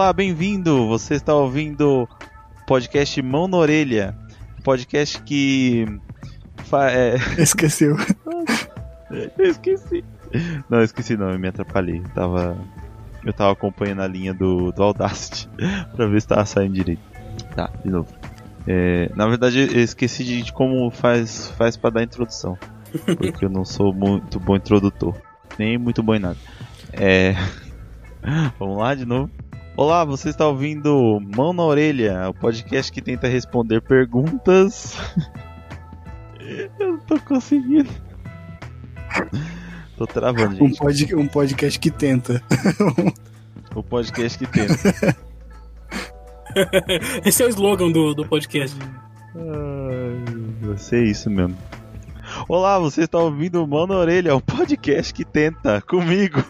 Olá, bem-vindo! Você está ouvindo o podcast Mão na Orelha, podcast que. Fa é... Esqueceu. eu esqueci. Não, esqueci não, eu me atrapalhei. Eu tava, eu tava acompanhando a linha do, do Audacity pra ver se tava saindo direito. Tá, de novo. É, na verdade, eu esqueci de como faz, faz pra dar introdução. Porque eu não sou muito bom introdutor. Nem muito bom em nada. É... Vamos lá de novo. Olá, você está ouvindo Mão na Orelha, o podcast que tenta responder perguntas. eu não tô conseguindo. Tô travando, gente. Um, pod, um podcast que tenta. o podcast que tenta. Esse é o slogan do, do podcast. Ai, vai ser isso mesmo. Olá, você está ouvindo Mão na Orelha, o podcast que tenta comigo.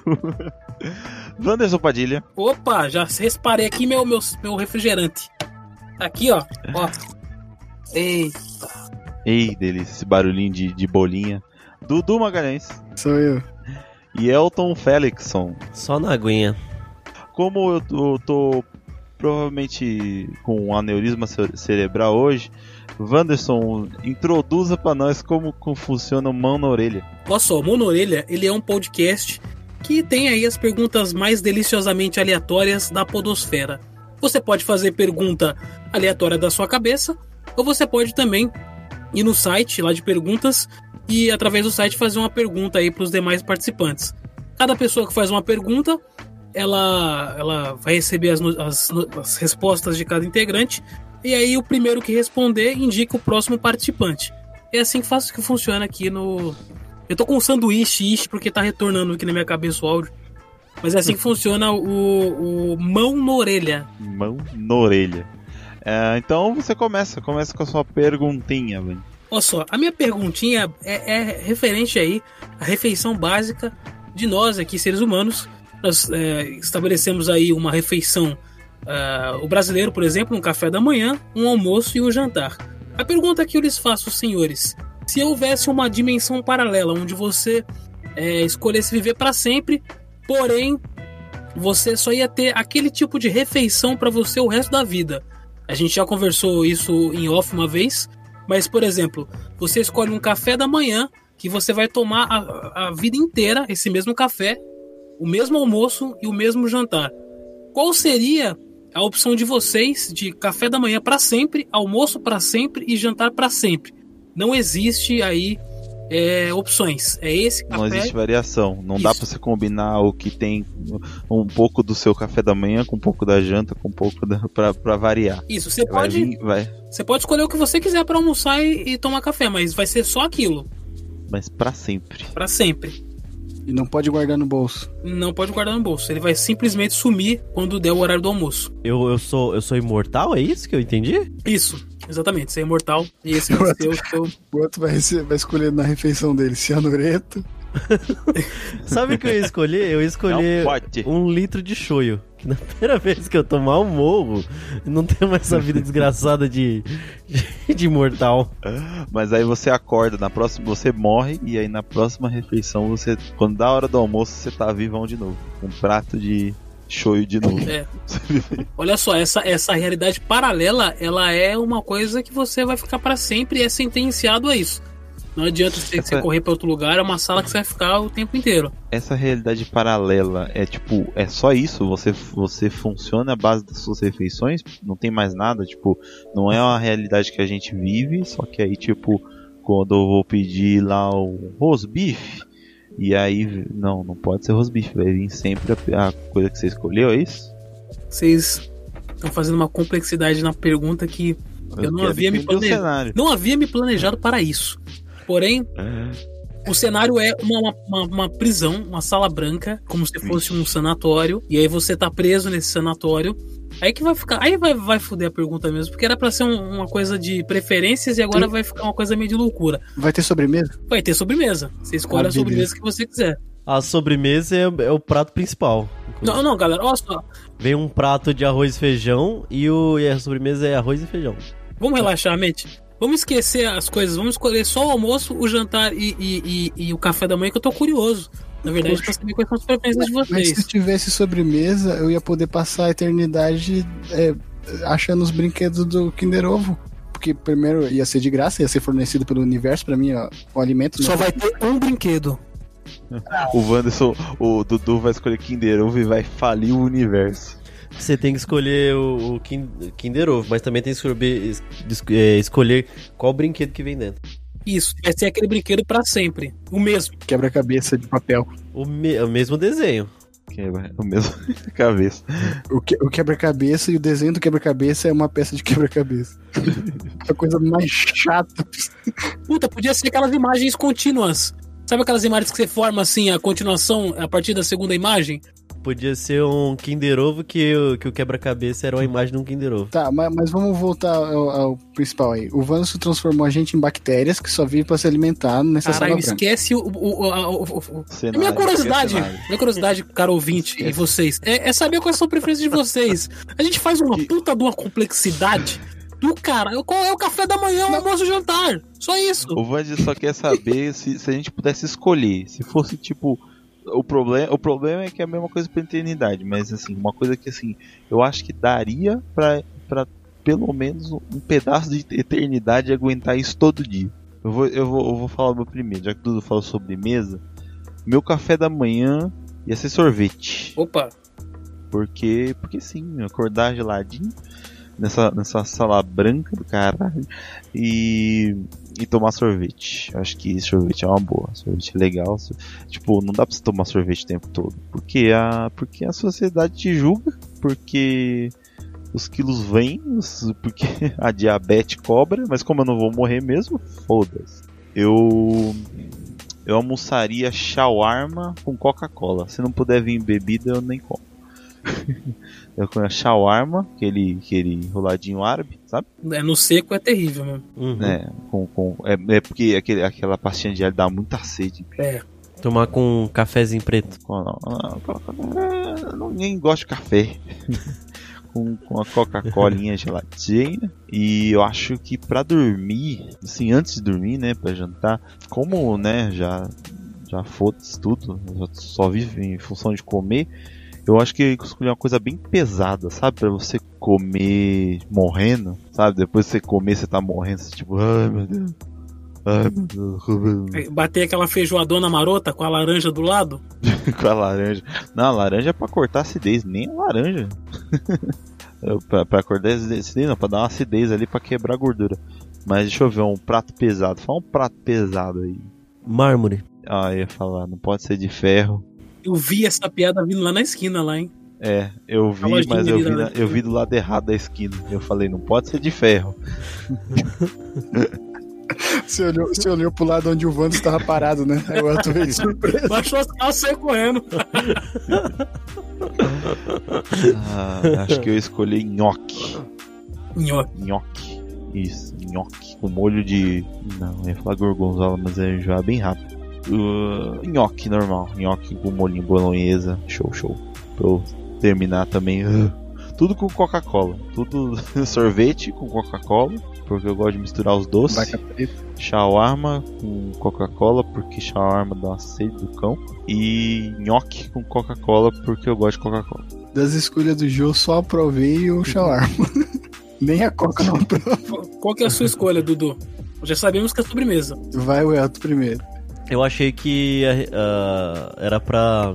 Wanderson Padilha. Opa, já reparei aqui meu, meu, meu refrigerante. Tá aqui, ó. ó. Eita. Ei, delícia, esse barulhinho de, de bolinha. Dudu Magalhães. Sou eu. E Elton Felixson. Só na aguinha. Como eu, eu tô provavelmente com um aneurisma cerebral hoje, Wanderson, introduza para nós como, como funciona o Mão na Orelha. Olha só, Mão na Orelha, ele é um podcast que tem aí as perguntas mais deliciosamente aleatórias da podosfera. Você pode fazer pergunta aleatória da sua cabeça, ou você pode também ir no site lá de perguntas e através do site fazer uma pergunta aí para os demais participantes. Cada pessoa que faz uma pergunta, ela, ela vai receber as, as, as respostas de cada integrante e aí o primeiro que responder indica o próximo participante. É assim que, faz, que funciona aqui no, eu tô com um sanduíche ish porque tá retornando aqui na minha cabeça o áudio. Mas é assim que funciona o, o mão na orelha. Mão na orelha. É, então você começa, começa com a sua perguntinha, velho. Olha só, a minha perguntinha é, é, referente aí à refeição básica de nós aqui, seres humanos. Nós é, estabelecemos aí uma refeição, uh, o brasileiro, por exemplo, um café da manhã, um almoço e um jantar. A pergunta que eu lhes faço, senhores, se houvesse uma dimensão paralela onde você é, escolhesse viver para sempre, porém você só ia ter aquele tipo de refeição para você o resto da vida. A gente já conversou isso em off uma vez, mas por exemplo, você escolhe um café da manhã que você vai tomar a, a vida inteira esse mesmo café, o mesmo almoço e o mesmo jantar. Qual seria a opção de vocês de café da manhã para sempre, almoço para sempre e jantar para sempre? Não existe aí é, opções. É esse café. Não existe variação. Não Isso. dá para você combinar o que tem um pouco do seu café da manhã com um pouco da janta, com um pouco da, pra, pra variar. Isso, você vai pode. Vir, vai. Você pode escolher o que você quiser para almoçar e, e, tomar café, mas vai ser só aquilo. Mas para sempre. Para sempre. E não pode guardar no bolso. Não pode guardar no bolso. Ele vai simplesmente sumir quando der o horário do almoço. Eu, eu sou eu sou imortal, é isso que eu entendi? Isso. Exatamente, ser imortal. E esse vai ser o seu. O outro vai, vai escolher na refeição dele cianureto. Sabe o que eu ia escolher? Eu ia escolher um litro de shoyu. Que na primeira vez que eu tomar um morro, não tenho mais essa vida desgraçada de, de, de mortal. Mas aí você acorda, na próxima você morre, e aí na próxima refeição, você quando dá a hora do almoço, você tá vivão de novo. Um prato de shoyu de novo. É. Olha só, essa, essa realidade paralela, ela é uma coisa que você vai ficar para sempre e é sentenciado a isso. Não adianta você, essa... você correr para outro lugar, é uma sala que você vai ficar o tempo inteiro. Essa realidade paralela é tipo, é só isso? Você, você funciona à base das suas refeições? Não tem mais nada? Tipo, não é uma realidade que a gente vive, só que aí, tipo, quando eu vou pedir lá o rosbife, e aí, não, não pode ser rosbife, vai vir sempre a, a coisa que você escolheu, é isso? Vocês estão fazendo uma complexidade na pergunta que eu, eu não havia me planejado. Não havia me planejado para isso. Porém, é. o cenário é uma, uma, uma, prisão, uma sala branca, como se fosse um sanatório, e aí você tá preso nesse sanatório. Aí que vai ficar. Aí vai, vai foder a pergunta mesmo, porque era pra ser um, uma coisa de preferências e agora Sim. vai ficar uma coisa meio de loucura. Vai ter sobremesa? Vai ter sobremesa. Você escolhe ah, a sobremesa que você quiser. A sobremesa é, é o prato principal. Não, não, galera, olha só. Vem um prato de arroz e feijão e, o, e a sobremesa é arroz e feijão. Vamos relaxar a mente? Vamos esquecer as coisas, vamos escolher só o almoço, o jantar e, e, e, e o café da manhã, que eu tô curioso. Na verdade, Poxa, pra saber quais são as preferências de vocês. Mas se tivesse sobremesa, eu ia poder passar a eternidade é, achando os brinquedos do Kinder Ovo. Porque primeiro ia ser de graça, ia ser fornecido pelo universo para mim, ó, o alimento. Só né? vai ter um brinquedo. O Wanderson, o Dudu vai escolher Kinder Ovo e vai falir o universo. Você tem que escolher o, o Kinder Ovo, mas também tem que escolher, é, escolher qual brinquedo que vem dentro. Isso, vai ser aquele brinquedo para sempre. O mesmo. Quebra-cabeça de papel. O, me, o mesmo desenho. Quebra, o mesmo cabeça. O, que, o quebra-cabeça e o desenho do quebra-cabeça é uma peça de quebra-cabeça. a coisa mais chata. Puta, podia ser aquelas imagens contínuas. Sabe aquelas imagens que você forma assim, a continuação a partir da segunda imagem? Podia ser um Kinder Ovo que, que o quebra-cabeça era uma imagem de um Kinder Ovo. Tá, mas, mas vamos voltar ao, ao, principal aí. O Vanus transformou a gente em bactérias que só vivem pra se alimentar nessa Caralho, esquece o... o, o, o, o cenário, minha curiosidade, minha curiosidade, caro ouvinte esquece. e vocês, é, é, saber quais são as preferências de vocês. A gente faz uma puta de uma complexidade do cara. Qual é o café da manhã, o almoço e jantar? Só isso. O Vandy só quer saber se, se a gente pudesse escolher. Se fosse tipo o problema, o problema é que é a mesma coisa pra eternidade, mas assim, uma coisa que assim, eu acho que daria pra, pra pelo menos um pedaço de eternidade aguentar isso todo dia. Eu vou, eu vou, eu vou falar o meu primeiro, já que tudo falou sobre mesa. Meu café da manhã ia ser sorvete. Opa! Porque, porque sim, acordar geladinho nessa, nessa sala branca do caralho e, e tomar sorvete. Acho que sorvete é uma boa. Sorvete é legal. Tipo, não dá pra você tomar sorvete o tempo todo. Porque a, porque a sociedade te julga. Porque os quilos vêm. Porque a diabetes cobra. Mas como eu não vou morrer mesmo, foda-se. Eu. Eu almoçaria shawarma com Coca-Cola. Se não puder vir bebida, eu nem como. Eu conheço shawarma, aquele, aquele enroladinho árabe, sabe? É, no seco é terrível, mano. Uhum. É, com, com, é, é porque aquele, aquela pastinha de alho dá muita sede. É. Tomar com um cafezinho preto. Não, ninguém gosta de café. com, com a Coca-Colinha geladinha. E eu acho que para dormir, assim, antes de dormir, né, para jantar, como, né, já já foda-se tudo, só vive em função de comer, eu acho que escolhi uma coisa bem pesada, sabe? Pra você comer morrendo, sabe? Depois de você comer, você tá morrendo, você tipo, ai meu Deus. Ai meu Deus. Bater aquela feijoadona marota com a laranja do lado? com a laranja. Não, a laranja é pra cortar acidez, nem a laranja. pra, pra cortar acidez, não, pra dar uma acidez ali pra quebrar a gordura. Mas deixa eu ver, um prato pesado. Fala um prato pesado aí. Mármore. Ah, ia falar, não pode ser de ferro. Eu vi essa piada vindo lá na esquina, lá, hein? É, eu vi, mas eu vi, na, eu vi do lado errado da esquina. Eu falei, não pode ser de ferro. Você olhou, você olhou pro lado onde o Vando estava parado, né? Aí o Elton veio de surpresa. Baixou as calças e correndo. ah, acho que eu escolhi nhoque. Nhoque. Nhoque. Isso, nhoque. Com molho de. Não, eu ia falar gorgonzola, mas é já bem rápido. Uh, nhoque normal, nhoque com molinho bolonhesa, show, show. Pra eu terminar também, uh, tudo com Coca-Cola, tudo sorvete com Coca-Cola, porque eu gosto de misturar os doces. Shawarma com Coca-Cola, porque shawarma dá uma sede do cão. E nhoque com Coca-Cola, porque eu gosto de Coca-Cola. Das escolhas do jogo, só aprovei o shawarma. Nem a Coca não aprova. Qual que é a sua escolha, Dudu? Já sabemos que é sobremesa. Vai o Elton primeiro. Eu achei que uh, era pra,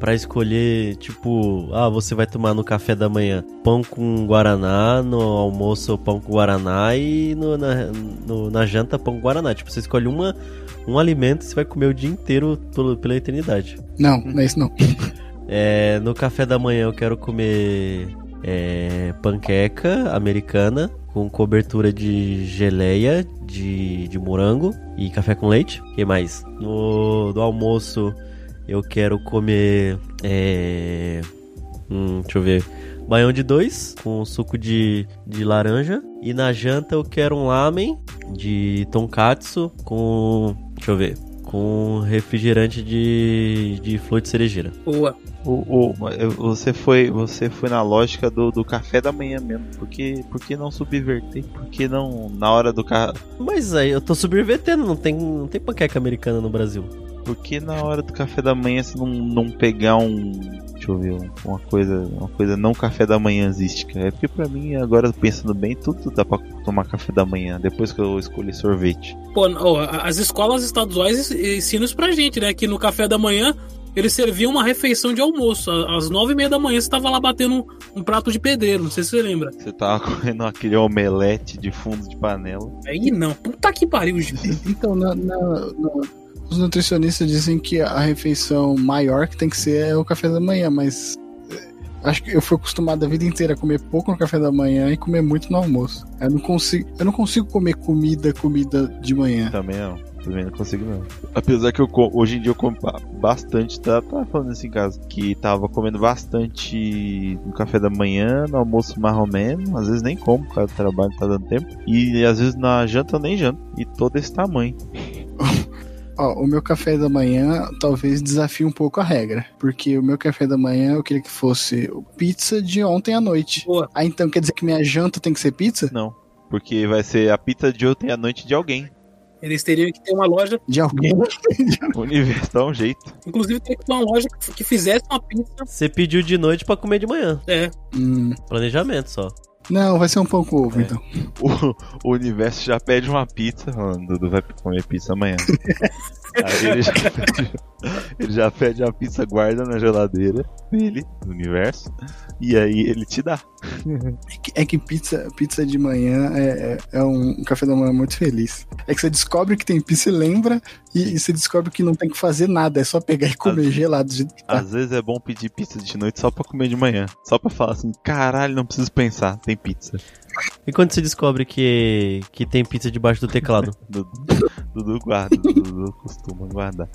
pra escolher, tipo, ah, você vai tomar no café da manhã pão com guaraná, no almoço pão com guaraná e no, na, no, na janta pão com guaraná. Tipo, você escolhe uma, um alimento e você vai comer o dia inteiro pelo, pela eternidade. Não, não é isso não. É, no café da manhã eu quero comer é, panqueca americana com cobertura de geleia de, de morango e café com leite. O que mais? No do almoço eu quero comer. É, hum, deixa eu ver. Baião de dois com suco de, de laranja. E na janta eu quero um lamen de tonkatsu com. Deixa eu ver. Com refrigerante de, de flor de cerejeira. Boa. O, o, você foi você foi na lógica do, do café da manhã mesmo. Por que, por que não subverter? Por que não na hora do carro? Mas aí eu tô subvertendo, não tem, não tem panqueca americana no Brasil. Por que na hora do café da manhã você não, não pegar um. Deixa eu ver, uma coisa, uma coisa não café da manhã existe, É porque pra mim, agora pensando bem, tudo dá pra tomar café da manhã, depois que eu escolhi sorvete. Pô, as escolas estaduais ensinam isso pra gente, né? Que no café da manhã eles serviam uma refeição de almoço. Às nove e meia da manhã você tava lá batendo um, um, prato de pedreiro, não sei se você lembra. Você tava comendo aquele omelete de fundo de panela. Aí não, puta que pariu, Então, na, na, na, os nutricionistas dizem que a refeição maior que tem que ser é o café da manhã, mas eh, acho que eu fui acostumado a vida inteira a comer pouco no café da manhã e comer muito no almoço. Eu não consigo, eu não consigo comer comida, comida de manhã. Também não. Também não consigo não. Apesar que eu hoje em dia eu como bastante, tá, tá falando isso em casa, que tava comendo bastante no café da manhã, no almoço mais ou menos, às vezes nem como por causa do trabalho, tá dando tempo. E às vezes na janta eu nem janto. E todo esse tamanho. Ó, o meu café da manhã talvez desafie um pouco a regra. Porque o meu café da manhã eu queria que fosse pizza de ontem à noite. Boa. Ah, então quer dizer que minha janta tem que ser pizza? Não. Porque vai ser a pizza de ontem à noite de alguém. Eles teriam que ter uma loja. De alguém. o universo dá um jeito. Inclusive, tem que ter uma loja que fizesse uma pizza. Você pediu de noite para comer de manhã. É. Hum. Planejamento só. Não, vai ser um pão com ovo, é. então. O, o, universo já pede uma pizza, mano. Dudu vai comer pizza amanhã. Aí ele já, pede, ele já pede uma pizza guarda na geladeira dele, do universo, e aí ele te dá. É que, é que pizza, pizza de manhã é, é, é, um café da manhã muito feliz. É que você descobre que tem pizza e lembra, e, e você descobre que não tem que fazer nada, é só pegar e comer às, gelado. De... Às vezes é bom pedir pizza de noite só pra comer de manhã. Só pra falar assim, caralho, não preciso pensar, tem pizza. E quando você descobre que, que tem pizza debaixo do teclado? Dudu guarda, Dudu costuma guardar.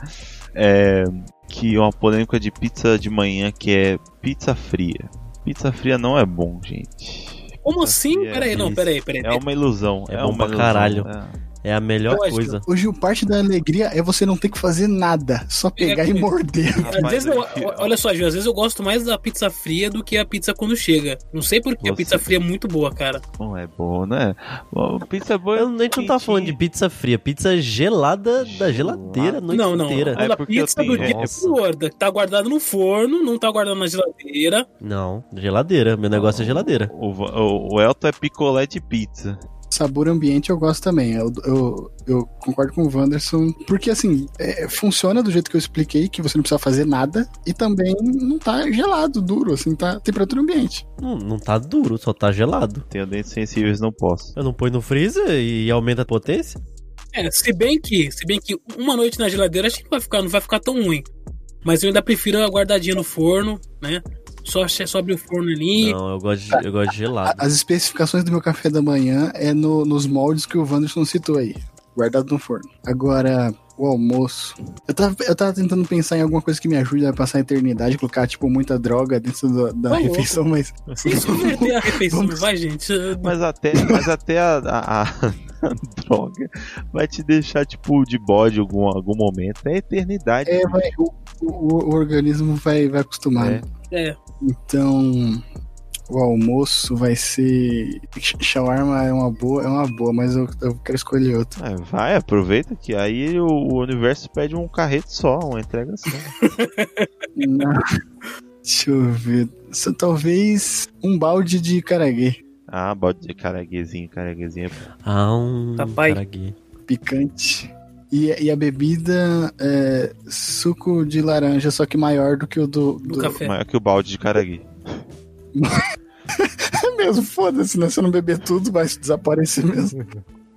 É, que uma polêmica de pizza de manhã que é pizza fria. Pizza fria não é bom, gente. Como pizza assim? Peraí, é, não, peraí, peraí. É uma ilusão. É, é bom uma pra ilusão, caralho. É. É a melhor coisa. Hoje, o parte da alegria é você não ter que fazer nada, só pegar é, e morder. Às vezes eu, olha só, Gil, às vezes eu gosto mais da pizza fria do que a pizza quando chega. Não sei porque você... a pizza fria é muito boa, cara. Não é boa, né? Bom, pizza boa. Eu nem não tava falando de pizza fria, pizza gelada da geladeira a noite não, não. inteira. Não, é a pizza do dia gorda, tá guardado no forno, não tá guardado na geladeira. Não, geladeira. Meu negócio é geladeira. O, o, o Elton é picolé de pizza sabor ambiente eu gosto também. Eu, eu, eu concordo com o Wanderson, porque assim, é, funciona do jeito que eu expliquei, que você não precisa fazer nada, e também não tá gelado, duro, assim, tá temperatura ambiente. Não, não tá duro, só tá gelado. Tenho dentes sensíveis, não posso. Eu não põe no freezer e aumenta a potência? É, se bem que, se bem que uma noite na geladeira acho que vai ficar, não vai ficar tão ruim. Mas eu ainda prefiro a guardadinha no forno, né? Só, só abrir o forno ali. Não, eu gosto de, eu gosto de gelado. As especificações do meu café da manhã é no, nos moldes que o Wanderson citou aí. Guardado no forno. Agora, o almoço. Eu tava, eu tava tentando pensar em alguma coisa que me ajude a passar a eternidade, colocar, tipo, muita droga dentro do, da oh, refeição, mas. Isso inverter a refeição, Vamos... vai, gente. Mas até, mas até a, a, a, droga vai te deixar, tipo, de bode em algum, algum momento. É eternidade. É, vai, o, o, o, organismo vai, vai acostumar. É. é. Então, o almoço vai ser. Shawarma é uma boa, é uma boa, mas eu, eu quero escolher outro. É, vai, aproveita que aí o, o, universo pede um carreto só, uma entrega só. Não. Deixa eu ver. Só, talvez um balde de caraguê. Ah, balde de caraguezinho, caraguezinho. Ah, um caraguê. Picante. E, e, a bebida é suco de laranja, só que maior do que o do, do, do café. Maior que o balde de caraguê. é mesmo, foda-se, né? Se eu não beber tudo, vai desaparecer mesmo.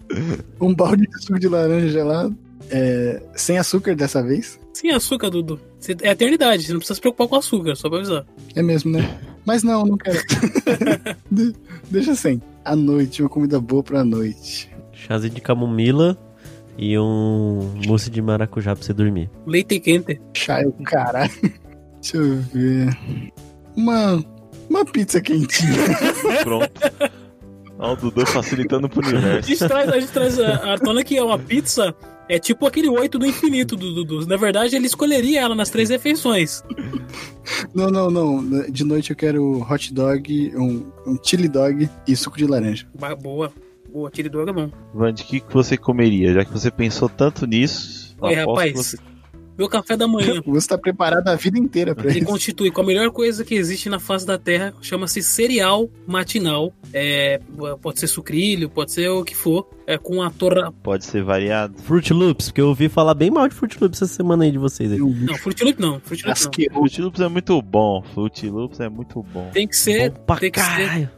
um balde de suco de laranja gelado. É, sem açúcar dessa vez? Sem açúcar, Dudu. É eternidade, você não precisa se preocupar com açúcar, só pra avisar. É mesmo, né? Mas não, não quero. Deixa sem. À noite, uma comida boa pra noite. Chazinho de camomila e um mousse de maracujá pra você dormir. Leite quente. Chá, o caralho. Deixa eu ver. Uma uma pizza quentinha. Pronto. Olha o Dudu facilitando pro universo. A gente traz, a, gente traz a, a tona que é uma pizza, é tipo aquele oito do infinito do Dudu. Na verdade, ele escolheria ela nas três refeições. Não, não, não. De noite eu quero hot dog, um, um chili dog e suco de laranja. Boa. Chili dog é bom. Vand, o que, que você comeria? Já que você pensou tanto nisso. Oi, rapaz. Você... meu café da manhã. Você está preparado a vida inteira para isso. E constitui com a melhor coisa que existe na face da Terra, chama-se cereal matinal. É, pode ser sucrilho, pode ser o que for. É com a torra. Pode ser variado. Fruit Loops, porque eu ouvi falar bem mal de Fruit Loops essa semana aí de vocês. Aí. Não, Fruit Loops não. Fruit Loops não. Fruit Loops é muito bom. Fruit Loops é muito bom. Tem que ser. Bom pra tem que caralho. ser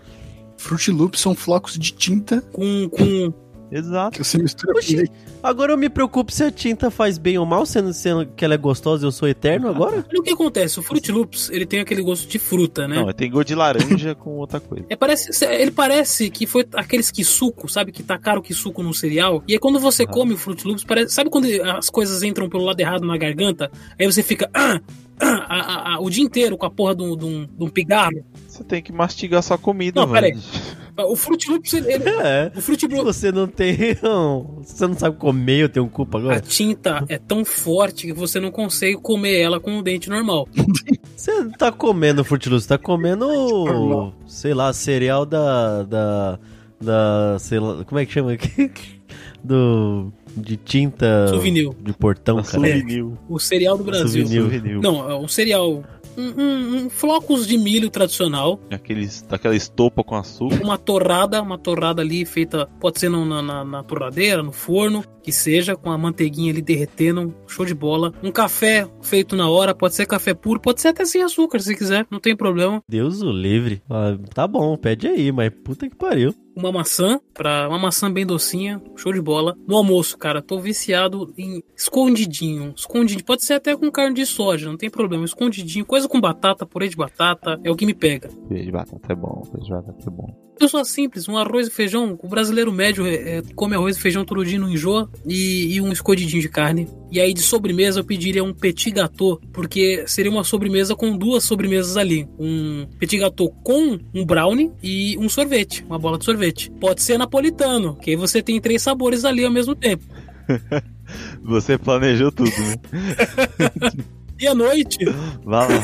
Fruit Loops são flocos de tinta com, com Exato. você mistura Oxi. Agora eu me preocupo se a tinta faz bem ou mal, sendo, sendo que ela é gostosa e eu sou eterno agora? Olha o que acontece, o Fruit Loops, ele tem aquele gosto de fruta, né? Não, tem gosto de laranja com outra coisa. É, parece, ele parece que foi aqueles que suco, sabe? Que tacaram que suco no cereal. E aí quando você come o Fruit Loops, parece, sabe quando as coisas entram pelo lado errado na garganta? Aí você fica ah, ah, ah, ah, ah, o dia inteiro com a porra de um, de um, de um pigarro. Você tem que mastigar sua comida, Não, velho. peraí. O Fruit Loops, ele, ele- É. o Fruit Loops, você não tem. não, você não sabe comer, eu tenho culpa a agora. tinta é tão forte que você não consegue comer ela com o dente normal. Você não tá comendo Fruit Loops, você tá comendo. Sei lá, cereal da. da. da. sei lá. Como é que chama aqui? Do. de tinta. Souvenir. de portão, cara. souvenir. O cereal do Brasil. Souvenir. Souvenir. Não, é um cereal. Um, um- flocos de milho tradicional. Aqueles, daquela estopa com açúcar. Uma torrada, uma torrada ali feita, pode ser na, na, na torradeira, no forno, que seja, com a manteiguinha ali derretendo, show de bola. Um café feito na hora, pode ser café puro, pode ser até sem açúcar, se quiser, não tem problema. Deus o livre. Ah, tá bom, pede aí, mas puta que pariu. Uma maçã, para uma maçã bem docinha, show de bola. No almoço, cara, tô viciado em escondidinho, escondidinho. Pode ser até com carne de soja, não tem problema. Escondidinho, coisa com batata, purê de batata, é o que me pega. Peixe de batata é bom, peixe de batata é bom. Pessoa simples, um arroz e feijão. O brasileiro médio é, é, come arroz e feijão todo dia, não enjoa. E, e um escondidinho de carne. E aí de sobremesa eu pediria um petit gâteau, porque seria uma sobremesa com duas sobremesas ali. Um petit gâteau com um brownie e um sorvete, uma bola de sorvete. Pode ser napolitano, que aí você tem três sabores ali ao mesmo tempo. Você planejou tudo, né? E à noite, Vai lá.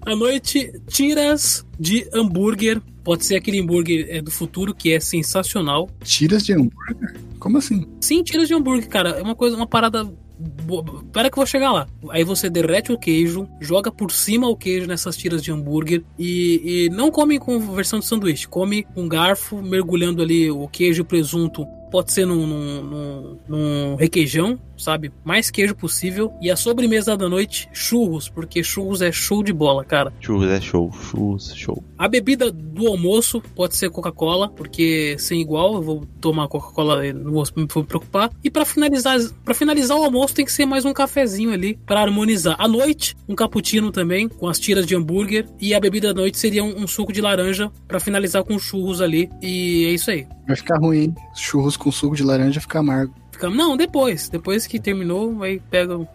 à noite, tiras de hambúrguer. Pode ser aquele hambúrguer é, do futuro que é sensacional. Tiras de hambúrguer? Como assim? Sim, tiras de hambúrguer, cara. É uma coisa, uma parada. boa. Pera que eu vou chegar lá. Aí você derrete o queijo, joga por cima o queijo nessas tiras de hambúrguer e, e não come com versão de sanduíche. Come com garfo, mergulhando ali o queijo e o presunto. Pode ser num, num, num- num requeijão, sabe? Mais queijo possível. E a sobremesa da noite, churros, porque churros é show de bola, cara. Churros é show, churros, show. A bebida do almoço pode ser Coca-Cola, porque sem igual, eu vou tomar Coca-Cola, não vou me preocupar. E pra finalizar, para finalizar o almoço tem que ser mais um cafezinho ali pra harmonizar. À noite, um cappuccino também com as tiras de hambúrguer e a bebida da noite seria um, um suco de laranja pra finalizar com churros ali. E é isso aí. Vai ficar ruim. Churros com suco de laranja fica amargo. Não, depois, depois que terminou, aí pega o-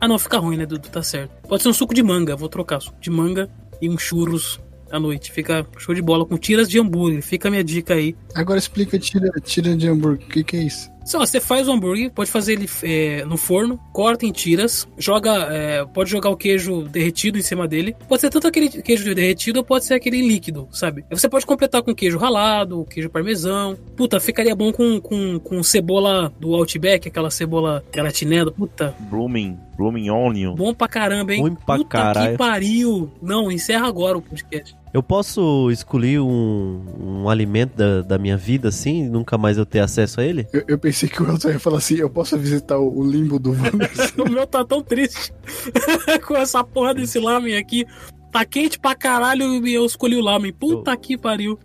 Ah, não, fica ruim, né, Dudu? Tá certo. Pode ser um suco de manga, vou trocar suco de manga e um churros à noite. Fica show de bola com tiras de hambúrguer. Fica a minha dica aí. Agora explica tira, tira de hambúrguer. O que, que é isso? Só, você faz o hambúrguer, pode fazer ele é, no forno, corta em tiras, joga, é, pode jogar o queijo derretido em cima dele. Pode ser tanto aquele queijo derretido ou pode ser aquele líquido, sabe? Aí Você pode completar com queijo ralado, queijo parmesão. Puta, ficaria bom com, com, com cebola do Outback, aquela cebola gratinada. Puta, Blooming, blooming onion. bom pra caramba, hein? Ruim pra Puta caralho. que pariu. Não, encerra agora o podcast. Eu posso escolher um, um alimento da, da minha vida assim e nunca mais eu ter acesso a ele? Eu, eu pensei que o Elton ia falar assim: eu posso visitar o, o limbo do Wanderson. O meu tá tão triste com essa porra desse lamen aqui. Tá quente pra caralho e eu escolhi o lamen. Puta que pariu.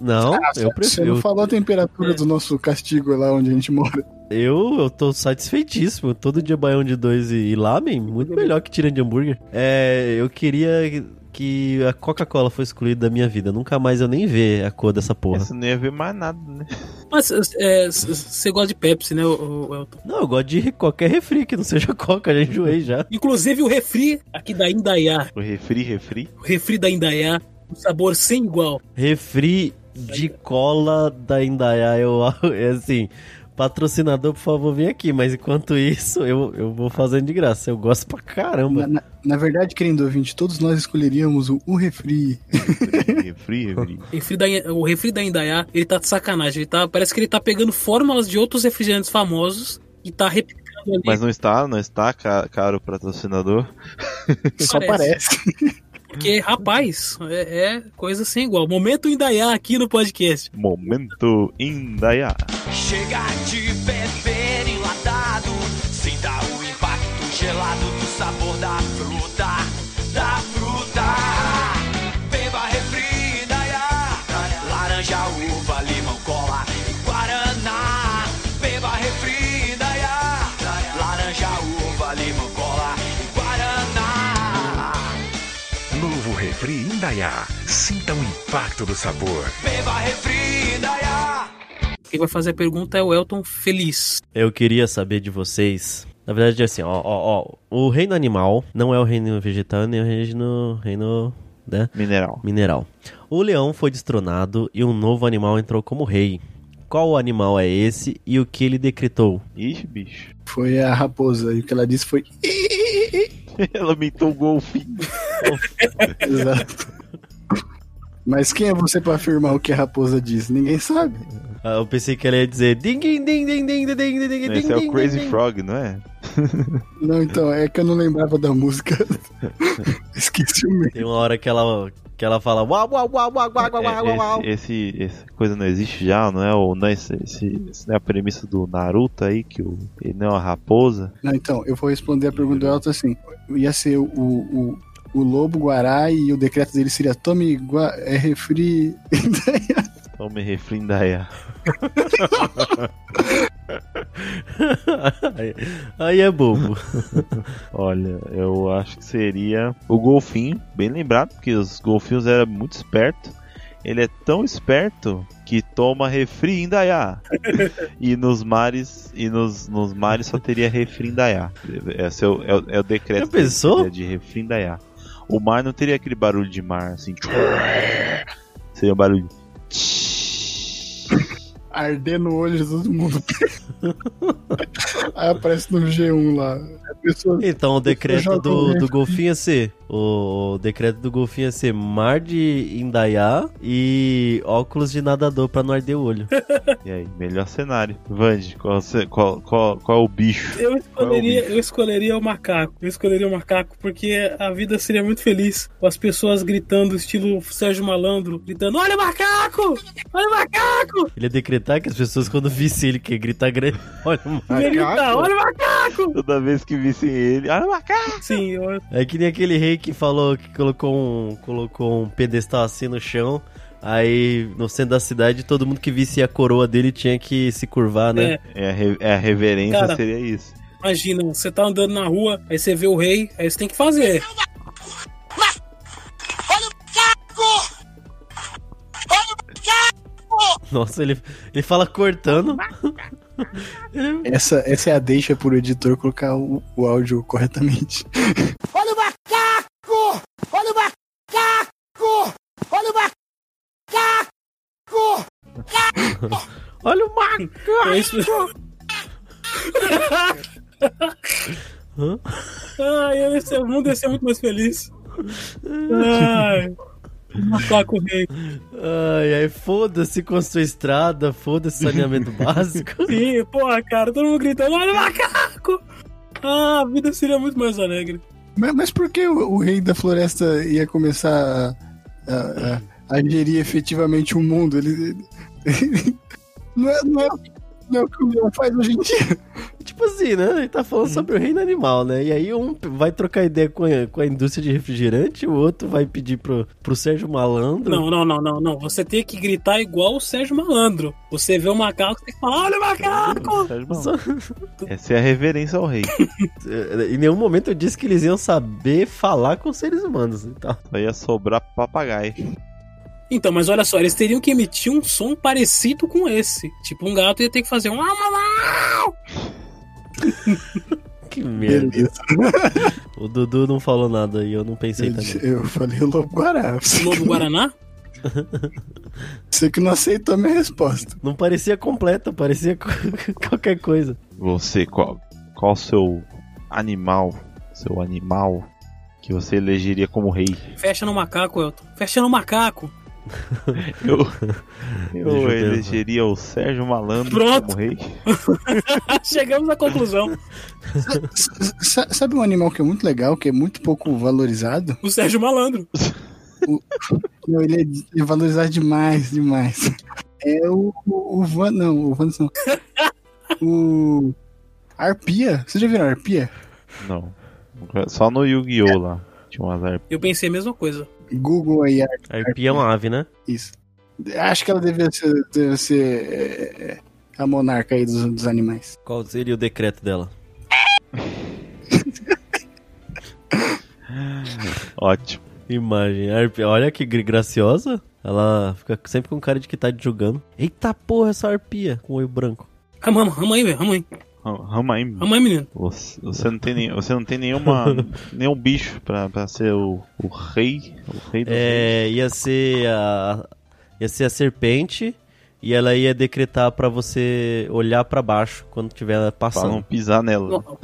Não, eu Você não prefiro. falou a temperatura do nosso castigo lá onde a gente mora. Eu, eu tô satisfeitíssimo. Todo dia baião de dois e, e lamen, muito melhor que tira de hambúrguer. É, eu queria que a Coca-Cola fosse excluída da minha vida. Nunca mais eu nem ver a cor dessa porra. Você não ia ver mais nada, né? Mas você gosta de Pepsi, né, Elton? Não, eu gosto de qualquer refri que não seja Coca, já enjoei já. Inclusive o refri aqui da Indaiá. O refri, refri. O refri da Indaiá. Um sabor sem igual. Refri de cola da Indaiá, eu é assim. Patrocinador, por favor, vem aqui. Mas enquanto isso, eu, eu vou fazendo de graça. Eu gosto pra caramba. Na, na- na verdade, querido ouvinte, todos nós escolheríamos o, o refri. Refri, refri. Refri da- o refri da Indaiá, ele tá de sacanagem. Ele tá, parece que ele tá pegando fórmulas de outros refrigerantes famosos e tá replicando ali. Mas não está, não está caro patrocinador. Só parece. Porque, rapaz, é, é, coisa sem igual. Momento Indaiá aqui no podcast. Momento Indaiá. Chega de beber Indaiá. Sinta o impacto do sabor. Beba refri Indaiá. Quem vai fazer a pergunta é o Elton Feliz. Eu queria saber de vocês. Na verdade, é assim, ó, ó, ó. O reino animal não é o reino vegetal nem o reino. reino né? Mineral. Mineral. O leão foi destronado e um novo animal entrou como rei. Qual animal é esse e o que ele decretou? Ixi, bicho. Foi a raposa e o que ela disse foi. ela mentou o golfinho. Exato. Mas quem é você para afirmar o que a raposa diz? Ninguém sabe. Ah, eu pensei que ela ia dizer ding ding ding ding ding ding ding ding Esse é o Crazy Frog, não é? Não, então, é que eu não lembrava da música. Esqueci o meio. Tem uma hora que ela que ela fala uau uau uau uau uau uau uau uau. Esse, esse, essa coisa não existe já, não é o não é esse, esse, esse não é a premissa do Naruto aí que o ele não é uma raposa? Não, então, eu vou responder a pergunta do Elton assim. Ia ser o, o, o lobo guará e o decreto dele seria tome gua, é refri Tome refri Indaiá. aí, aí é bobo. Olha, eu acho que seria o golfinho, bem lembrado, porque os golfinhos eram muito espertos. Ele é tão esperto que toma refri Indaiá. e nos mares e nos, nos mares só teria refri Indaiá. Esse é o, é o, é o decreto Já pensou? de refri Indaiá. O mar não teria aquele barulho de mar assim. Seria um barulho. Arder no olho de todo mundo. Aí aparece no G1 lá. Pessoa, então o decreto do, do golfinho é ser. O decreto do golfinho é ser mar de Indaiá e óculos de nadador pra não arder o olho. e aí, melhor cenário. Vande, qual, qual, qual, qual é o bicho? Eu escolheria, o bicho? eu escolheria o macaco. Eu escolheria o macaco porque a vida seria muito feliz com as pessoas gritando, estilo Sérgio Malandro, gritando: Olha o macaco! Olha o macaco! Ele ia decretar que as pessoas, quando vissem ele, que gritar grande, olha o macaco. Grita, olha o macaco! Toda vez que vissem ele, olha o macaco! Sim, eu... É que nem aquele rei que falou que colocou um, colocou um pedestal assim no chão. Aí, no centro da cidade, todo mundo que visse a coroa dele tinha que se curvar, né? É, é, a, re, é a, reverência Cara, seria isso. Imagina, você tá andando na rua, aí você vê o rei, aí você tem que fazer. Nossa, ele, ele fala cortando. essa, essa é a deixa pro editor colocar o, o áudio corretamente. Olha o macaco! Olha o macaco! Olha o macaco! Olha o macaco! É isso... Ai, esse mundo ia ser muito mais feliz. Ai. Macaco rei. Ai, ai, foda-se construir estrada, foda-se saneamento básico. Sim, porra, cara, todo mundo gritando, olha o macaco! Ah, a vida seria muito mais alegre. Mas, mas por que o, o, rei da floresta ia começar a, a, a gerir efetivamente o mundo? Ele, ele não, é, não, é, não é o que o leão faz hoje em dia. Tipo assim, né? Ele tá falando sobre o reino animal, né? E aí um vai trocar ideia com a, com a indústria de refrigerante, o outro vai pedir pro, pro Sérgio Malandro. Não, não, não, não, não. Você tem que gritar igual o Sérgio Malandro. Você vê o macaco, tem que falar, olha o macaco! Essa é a reverência ao rei. em nenhum momento eu disse que eles iam saber falar com seres humanos. Então. Só ia sobrar papagaio. Então, mas olha só, eles teriam que emitir um som parecido com esse. Tipo, um gato ia ter que fazer um. que merda. o Dudu não falou nada e eu não pensei eu, também. Eu falei o Lobo Guará. Lobo Guaraná? Você que não aceitou a minha resposta. Não parecia completa, parecia qualquer coisa. Você, qual, qual seu animal, seu animal que você elegeria como rei? Fecha no macaco, Elton. Fecha no macaco. Eu, eu elegeria o Sérgio Malandro Pronto. como rei. Chegamos à conclusão. Sa- Sabe um animal que é muito legal, que é muito pouco valorizado? O Sérgio Malandro. Não, ele é, ele é valorizado demais, demais. É o, o, o Van, não, o Van não. O Arpia. Vocês já viram Arpia? Não. Só no Yu-Gi-Oh! lá. Tinha umas arpinhas. Eu pensei a mesma coisa. Google aí, Ar- Arpia é uma ave, né? isso. Acho que ela devia ser, deve ser é, é, a monarca aí dos, dos animais. Qual seria o decreto dela? Ótimo. Imagem. A arpia, olha que gr- graciosa. Ela fica sempre com cara de que tá jogando. Eita porra, essa arpia com olho branco. Rama, rama, rama aí, velho. Rama aí. Rama aí, meu. Rama aí, menino. Você, você não tem, nem, você não tem nenhuma, nenhum bicho pra, pra ser o, o rei. O rei do rei. É, ia ser a ia ser a serpente e ela ia decretar pra você olhar pra baixo quando estiver Pra não passando. pisar nela. Não,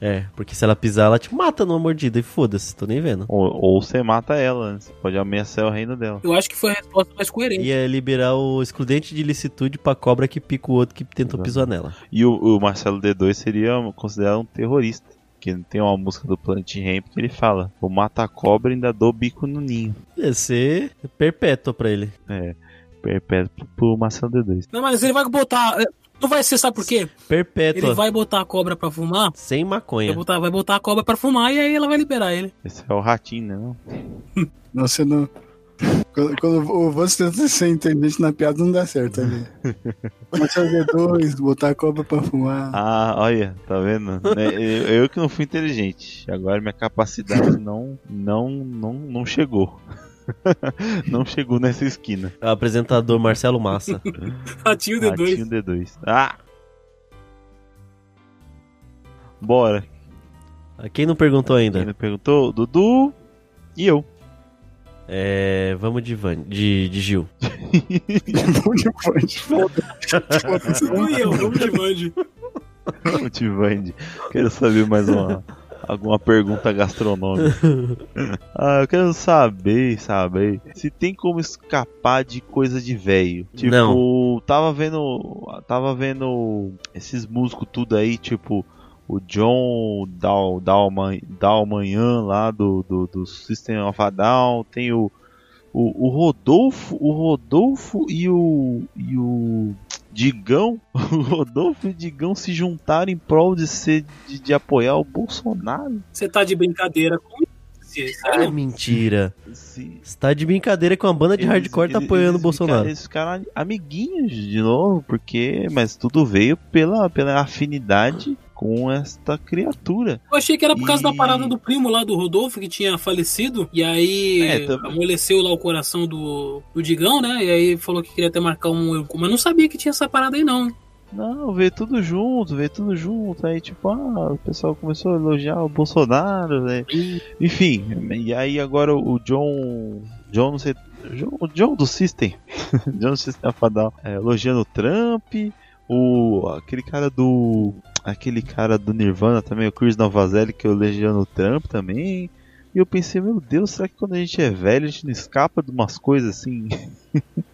É, porque se ela pisar, ela te mata numa mordida e foda-se, tô nem vendo. Ou, ou você mata ela, né? Você pode ameaçar o reino dela. Eu acho que foi a resposta mais coerente. Ia liberar o excludente de licitude pra cobra que pica o outro que tentou pisar nela. E o, o Marcelo D2 seria considerado um terrorista. Que tem uma música do Planet Ramp que ele fala: Vou matar a cobra e ainda dou bico no ninho. Ia ser perpétua pra ele. É, perpétuo pro Marcelo D2. Não, mas ele vai botar. Não vai ser, sabe por quê? Perpétua. Ele vai botar a cobra pra fumar. Sem Vai maconha. botar, vai botar a cobra pra fumar e aí ela vai liberar ele. Esse é o ratinho, né? Não? Você não. Quando, quando o você tenta ser inteligente na piada, não dá certo ali. Marcelo D2, botar a cobra pra fumar. Ah, olha, tá vendo? Né, Eu, eu que não fui inteligente. Agora minha capacidade não, não, não, não chegou. não chegou nessa esquina. Apresentador Marcelo Massa. Ratinho D2. Ratinho D2. Ah! Bora. Quem não perguntou Quem ainda? não perguntou? Dudu e eu. É. Vamos de, Van, de, de Gil. Bom demais. Foda-se. Tudo e eu, vamos de. Motivande. Quero saber mais uma. Alguma pergunta gastronômica. ah, eu quero saber, saber. Se tem como escapar de coisa de velho. Tipo, Não. tava vendo. Tava vendo esses músicos tudo aí, tipo. O John Dal, Dalman, Dalmanhan lá do, do, do System of a Down. Tem o, o, o Rodolfo. O Rodolfo e o. E o. Digão, o Rodolfo e o Digão se juntaram em prol de ser de, de apoiar o Bolsonaro. Você tá de brincadeira com isso? É Sério? mentira. Você tá de brincadeira com a banda de eles- hardcore tá eles- apoiando o Bolsonaro. Ficaram, eles ficaram amiguinhos de novo, porque. Mas tudo veio pela, pela afinidade com esta criatura. Eu achei que era por causa da parada do primo lá do Rodolfo, que tinha falecido. E aí É, também. amoleceu lá o coração do, do Digão, né? E aí falou que queria até marcar um. Mas não sabia que tinha essa parada aí, não. Não, veio tudo junto, veio tudo junto. Aí, tipo, ah, o pessoal começou a elogiar o Bolsonaro, né? Enfim, e aí agora o John. John, não sei. John- O John do System. John do System Down, é, elogiando o Trump. O. aquele cara do. Aquele cara do Nirvana também, o Chris Novazelli, que elogiando o Trump também. E eu pensei, meu Deus, será que quando a gente é velho a gente não escapa de umas coisas assim?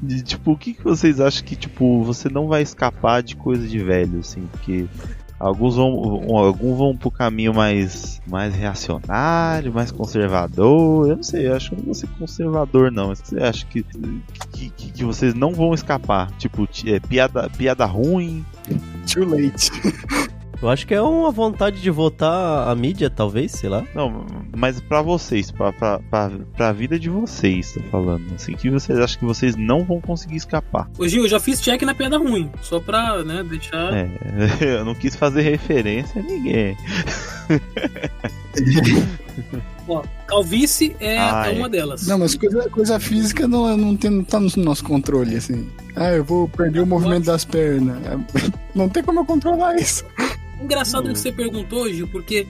De, tipo, o que, que vocês acham que, tipo, você não vai escapar de coisa de velho, assim? Porque alguns vão, alguns vão pro caminho mais, mais reacionário, mais conservador. Eu não sei, eu acho que eu não vou ser conservador, não. Você acha que, que, que, vocês não vão escapar? Tipo, ti- é, piada, piada ruim. Too late. Eu acho que é uma vontade de votar a mídia, talvez, sei lá. Não, mas pra vocês, pra, pra vida de vocês, tô falando. Assim, que vocês acham que vocês não vão conseguir escapar? Ô Gil, eu já fiz check na piada ruim. Só pra, né, deixar. É, eu não quis fazer referência a ninguém. Ó, calvície é, é é. uma delas. Não, mas coisa, coisa física não, não, tem, não tá no nosso controle, assim. Ah, eu vou perder o movimento das pernas. Não tem como eu controlar isso. Engraçado que você perguntou, Gil, porque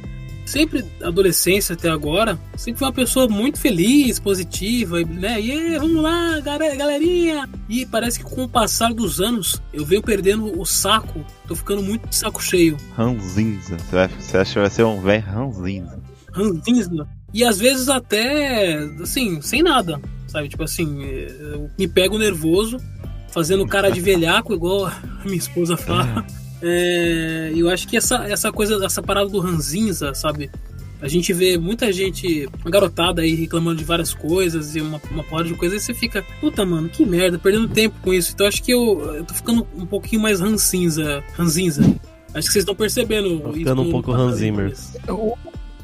sempre, adolescência até agora, sempre foi uma pessoa muito feliz, positiva, né? E aí, vamos lá, galera- galerinha! E parece que com o passar dos anos, eu venho perdendo o saco, tô ficando muito de saco cheio. Ranzinza. Você, vai, você acha que vai ser um velho ranzinza? ranzinza. E às vezes até, assim, sem nada. sabe? Tipo assim, eu me pego nervoso, fazendo cara de velhaco, igual a minha esposa fala. É, eu acho que essa, essa coisa, essa parada do ranzinza, sabe? A gente vê muita gente, uma garotada aí reclamando de várias coisas e uma, uma porra de coisas, e você fica, puta, mano, que merda, perdendo tempo com isso. Então acho que eu, eu tô ficando um pouquinho mais ranzinza. ranzinza. Acho que vocês estão percebendo. Tô ficando um pouco Hans Zimmer.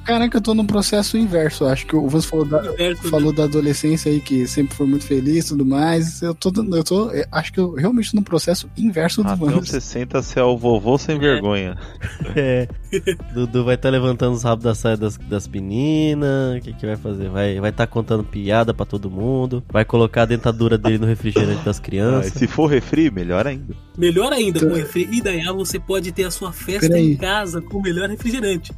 Caraca, eu tô num processo inverso. Acho que o Vans falou, da, Inverso, né? falou da adolescência aí, que sempre foi muito feliz e tudo mais. Eu tô, eu tô. eu Acho que eu realmente tô num processo inverso do Até Vans. 60 você é o vovô sem vergonha. É. Dudu vai estar levantando os rabos da saia das, das meninas. O que, que vai fazer? Vai vai tá contando piada pra todo mundo. Vai colocar a dentadura dele no refrigerante das Ah, crianças. se for refri, melhor ainda. Melhor ainda, com refri. E daí ah, você pode ter a sua festa Peraí. em casa com o melhor refrigerante.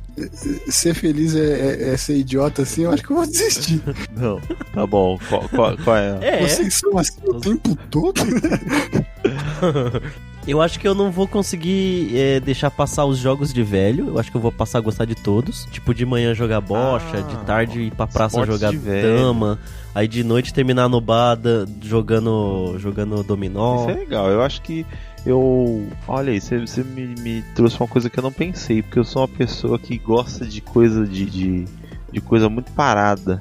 Ser feliz é, é- é ser idiota assim, eu acho que eu vou desistir. Não, tá bom. Qual, qual- qual é? É, Vocês são assim o tempo todo? eu acho que eu não vou conseguir é, deixar passar os jogos de velho. Eu acho que eu vou passar a gostar de todos. Tipo, de manhã jogar bocha, Ah, de tarde ir pra praça jogar dama. Aí de noite terminar no bar da- jogando, jogando dominó. Isso é legal. Eu acho que eu. Olha aí, você, você me, me trouxe uma coisa que eu não pensei, porque eu sou uma pessoa que gosta de coisa de, de, de coisa muito parada.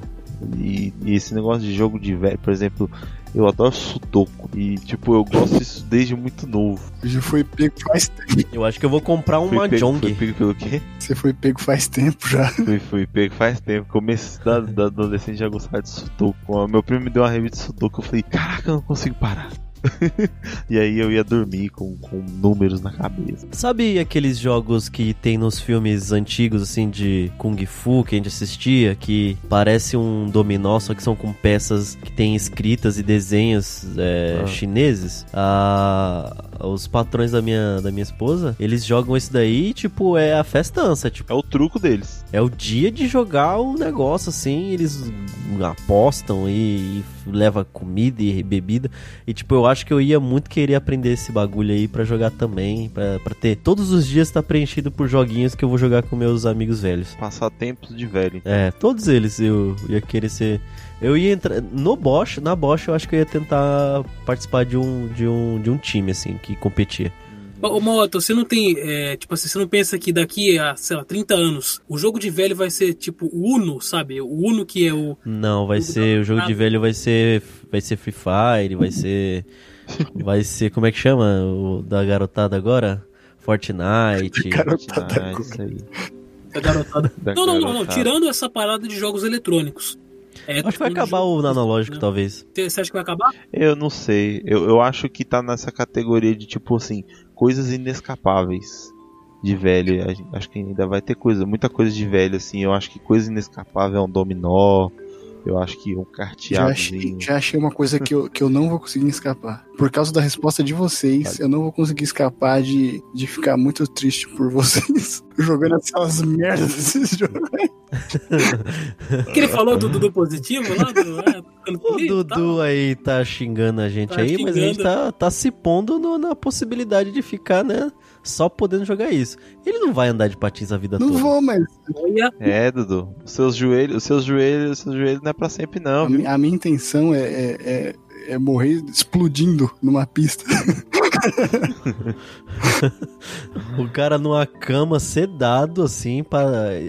E, e esse negócio de jogo de velho, por exemplo, eu adoro sudoku. E tipo, eu gosto disso desde muito novo. Já foi pego faz tempo. Eu acho que eu vou comprar um pego, mahjong. fui pego pelo quê? Você foi pego faz tempo já. Fui, fui pego faz tempo. Começo da, da adolescente já gostava de sudoku. Meu primo me deu uma revista de sudoku. Eu falei, caraca, eu não consigo parar. e aí eu ia dormir com, com números na cabeça. Sabe aqueles jogos que tem nos filmes antigos, assim, de Kung Fu, que a gente assistia, que parece um dominó, só que são com peças que tem escritas e desenhos é, Ah. chineses? Ah, os patrões da minha, da minha esposa, eles jogam esse daí e, tipo, é a festança, tipo, É o truco deles. é o dia de jogar o negócio, assim, eles apostam e, e leva comida e bebida. E tipo, eu acho que eu ia muito querer aprender esse bagulho aí pra jogar também, pra ter todos os dias tá preenchido por joguinhos que eu vou jogar com meus amigos velhos. Passatempos de velho. É, todos eles eu ia querer ser. Eu ia entrar no Bosch, na Bosch eu acho que eu ia tentar participar de um de um de um time assim que competia. Ô, Moto, você não tem, é, tipo assim, você não pensa que daqui a, sei lá, 30 anos, o jogo de velho vai ser tipo o Uno, sabe? O Uno que é o. Não, vai Jogo ser o jogo de velho vai ser vai ser Free Fire, vai ser vai ser como é que chama o da garotada agora? Fortnite. Garotada agora. isso aí. da garotada. Da Não, não, não, não. garotada. Tirando essa parada de jogos eletrônicos. É, Acho que vai acabar o jogos, nanológico né? talvez. Você acha que vai acabar? Eu não sei. Eu, eu acho que tá nessa categoria de tipo assim, coisas inescapáveis de velho. Acho que ainda vai ter coisa, muita coisa de velho assim. Eu acho que coisa inescapável é um dominó. Eu acho que um Já achei, já achei uma coisa que eu, que eu não vou conseguir escapar. Por causa da resposta de vocês, eu não vou conseguir escapar de, de ficar muito triste por vocês jogando essas merdas desses jogos. que ele falou do, do positivo lá? Do, é, O? Dudu aí tá xingando a gente Tá aí, mas a gente xingando. tá, tá se pondo no- na possibilidade de ficar, né? Só podendo jogar isso. Ele não vai andar de patins a vida Não toda. vou, mas É, Dudu. Os seus joelhos, os seus joelhos, os seus joelhos não é pra sempre não, a, mi- a minha intenção é, é, é, é morrer explodindo numa pista. O cara numa cama sedado, assim, pra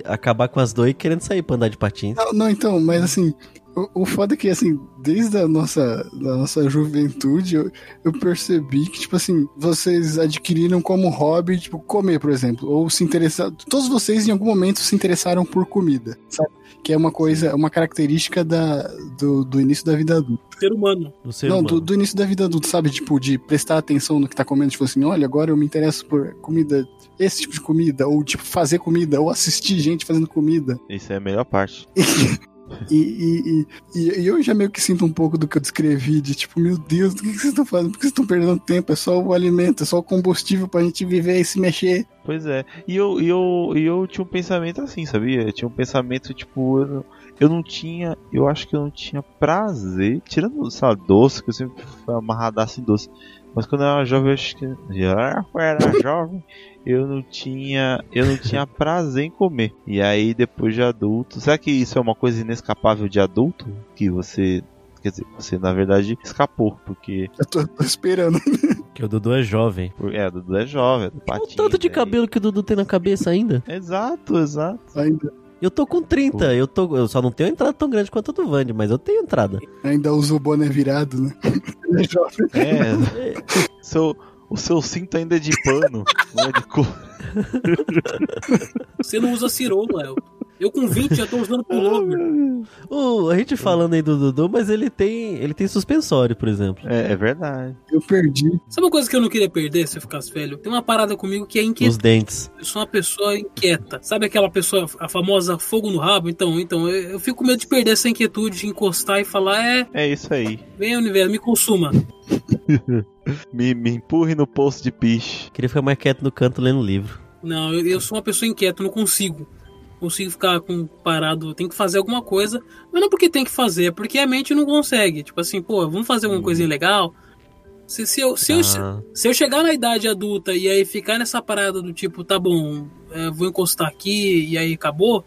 acabar com as dores e querendo sair pra andar de patins. Não, não, então, mas assim, o, o foda é que, assim, desde a nossa, da nossa juventude, eu, eu percebi que, tipo assim, vocês adquiriram como hobby, tipo, comer, por exemplo, ou se interessar. Todos vocês, em algum momento, se interessaram por comida, sabe? Que é uma coisa, uma característica da, do, do início da vida adulta. ser humano. Do ser Não, humano. do, do início da vida adulta, sabe? Tipo, de prestar atenção no que tá comendo, tipo assim, olha, agora eu me interesso por comida, esse tipo de comida, ou tipo, fazer comida, ou assistir gente fazendo comida. Isso é a melhor parte. E, e, e, e eu já meio que sinto um pouco do que eu descrevi, de tipo, meu Deus, o que vocês estão fazendo? Por que vocês estão perdendo tempo? É só o alimento, é só o combustível pra gente viver e se mexer. Pois é. E eu, e eu, e eu tinha um pensamento assim, sabia? Eu tinha um pensamento, tipo, eu não, eu não tinha. Eu acho que eu não tinha prazer. Tirando, sabe, doce, que eu sempre fui amarradaço em doce. Mas quando eu era jovem, eu acho que. Já era jovem, eu não tinha. Eu não tinha prazer em comer. E aí, depois de adulto. Será que isso é uma coisa inescapável de adulto? Que você Quer dizer, você na verdade escapou, porque. Eu tô, tô esperando. Que o Dudu é jovem. É, o Dudu é jovem, é do o tanto de né? cabelo que o Dudu tem na cabeça ainda. Exato, exato. Ainda, Eu tô com 30, eu, tô, eu só não tenho entrada tão grande quanto a do Vande, mas eu tenho entrada. ainda usa o boné virado, né? É. É. seu, o seu cinto ainda é de pano, não é de cor. Você não usa cirola, El. Eu com 20 já tô usando pullover. O, a gente falando aí do Dudu, mas ele tem, ele tem suspensório, por exemplo. É, é verdade. Eu perdi. Sabe uma coisa que eu não queria perder se eu ficasse velho? Tem uma parada comigo que é inquieta. Os dentes. Eu sou uma pessoa inquieta. Sabe aquela pessoa, a famosa fogo no rabo? Então, então eu, eu fico com medo de perder essa inquietude, de encostar e falar: é, É isso aí. vem universo, me consuma. Me, me empurre no poço de piche. Queria ficar mais quieto no canto lendo livro. Não, eu, eu sou uma pessoa inquieta, não consigo. Consigo ficar com parado, tem que fazer alguma coisa. Mas não porque tem que fazer, é porque a mente não consegue. Tipo assim, pô, vamos fazer alguma coisinha legal. Se, se, eu, se, eu, Ah. se eu chegar na idade adulta e aí ficar nessa parada do tipo, tá bom, é, vou encostar aqui e aí acabou.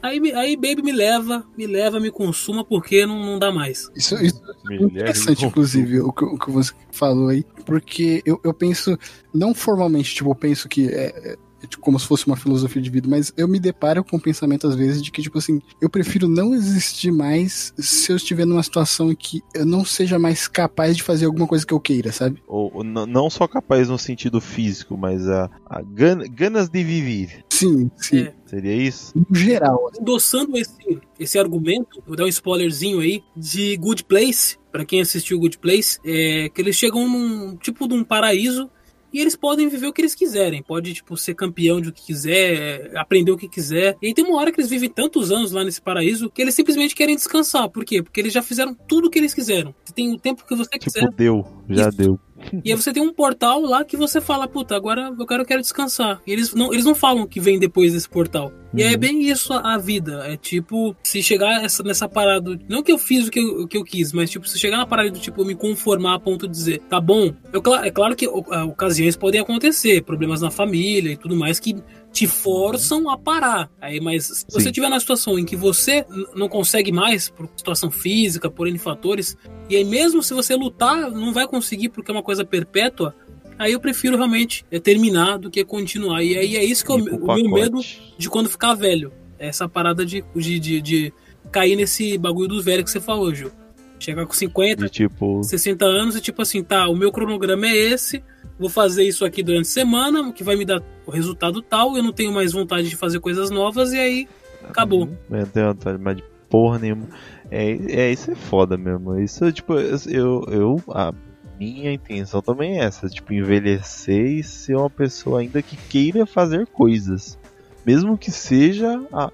Aí, aí Baby me leva, me leva, me consuma porque não, não dá mais. Isso, isso é interessante, inclusive, o que, o que você falou aí, porque eu, eu penso, não formalmente, tipo, eu penso que é, é, é como se fosse uma filosofia de vida, mas eu me deparo com o pensamento às vezes de que, tipo assim, eu prefiro não existir mais se eu estiver numa situação em que eu não seja mais capaz de fazer alguma coisa que eu queira, sabe? Ou, ou não só capaz no sentido físico, mas a, a gan- ganas de viver. Sim, sim. É. Seria isso? No geral. assim. endossando esse, esse argumento, vou dar um spoilerzinho aí, de Good Place, pra quem assistiu Good Place, é que eles chegam num tipo de um paraíso e eles podem viver o que eles quiserem. Pode, tipo, ser campeão de o que quiser, é, aprender o que quiser. E tem uma hora que eles vivem tantos anos lá nesse paraíso que eles simplesmente querem descansar. Por quê? Porque eles já fizeram tudo o que eles quiseram. Você tem o tempo que você quiser. Tipo, deu. Já Isso. deu. E aí você tem um portal lá que você fala, puta, agora eu quero, eu quero descansar. E eles não, eles não falam o que vem depois desse portal. E é bem isso a, a vida. É tipo, se chegar essa, nessa parada. Não que eu fiz o que eu, o que eu quis, mas tipo, se chegar na parada do tipo, eu me conformar a ponto de dizer, tá bom. Eu, é claro que ocasiões podem acontecer, problemas na família e tudo mais que te forçam a parar. Aí, mas se você estiver na situação em que você não consegue mais, por situação física, por N fatores, e aí mesmo se você lutar, não vai conseguir porque é uma coisa perpétua, aí eu prefiro realmente é, terminar do que continuar. E aí é isso que é o, pro o meu medo de quando ficar velho. É Essa parada de, de, de, de cair nesse bagulho dos velhos que você falou, Gil. Chegar com 50, De tipo. 60 anos e tipo assim, tá, o meu cronograma é esse, vou fazer isso aqui durante a semana, que vai me dar o resultado tal, eu não tenho mais vontade de fazer coisas novas e aí acabou. Não Uhum. tenho vontade mais de porra nenhuma. É, é, isso é foda mesmo. Isso, tipo, eu, eu. A minha intenção também é essa. Tipo, envelhecer e ser uma pessoa ainda que queira fazer coisas. Mesmo que seja. A,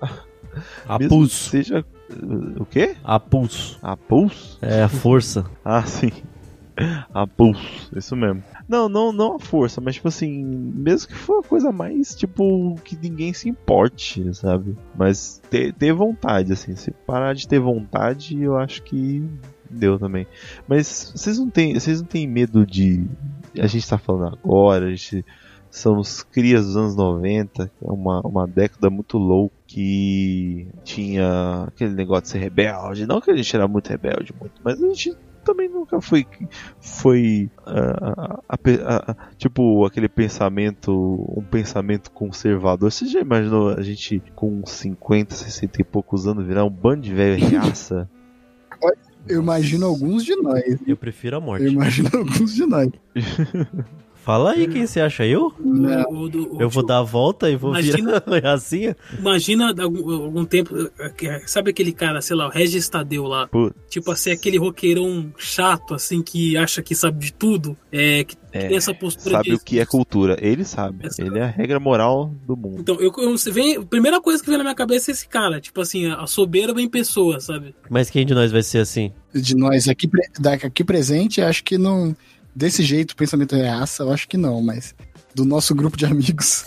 A mesmo que pulso. seja. O quê? A pulso. A pulso? É a força. Ah, sim. A pulso, isso mesmo. Não, não, não a força, mas tipo assim, mesmo que for uma coisa mais, tipo, que ninguém se importe, sabe? Mas ter, ter vontade, assim, se parar de ter vontade, eu acho que deu também. Mas vocês não têm, vocês não têm medo de. A gente tá falando agora, a gente. Somos crias dos anos 90, que é uma, uma década muito louca que tinha aquele negócio de ser rebelde. Não que a gente era muito rebelde, muito, mas a gente também nunca foi foi ah, a- a- a- tipo aquele pensamento um pensamento conservador você já imaginou a gente com 50, 60 e poucos anos virar um bando de velho reaça Eu imagino alguns de nós. Eu prefiro a morte. Eu imagino alguns de nós. Fala aí quem você acha eu? Não. O- o do- o Eu vou dar a volta e vou Imagina- virar assim? Imagina algum, algum tempo, sabe aquele cara, sei lá, o Regis Tadeu lá, Putz. tipo assim, aquele roqueirão chato, assim, que acha que sabe de tudo, é, que É, tem essa postura sabe de... o que é cultura ele sabe Essa- ele é a regra moral do mundo Então, eu, eu, você vem, a primeira coisa que vem na minha cabeça é esse cara, tipo assim, a soberba em pessoa, sabe? Mas quem de nós vai ser assim? De nós aqui, daqui presente, acho que não. Desse jeito, o pensamento é raça, eu acho que não, mas do nosso grupo de amigos.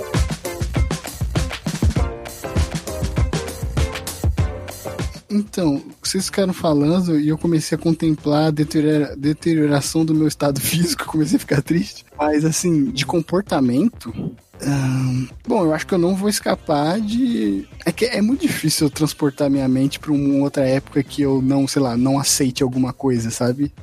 Então, vocês ficaram falando e eu comecei a contemplar a deteriora- deterioração do meu estado físico, comecei a ficar triste. Mas, assim, de comportamento, Ahn, bom, eu acho que eu não vou escapar de. É que é muito difícil eu transportar minha mente pra uma outra época que eu não, sei lá, não aceite alguma coisa, sabe?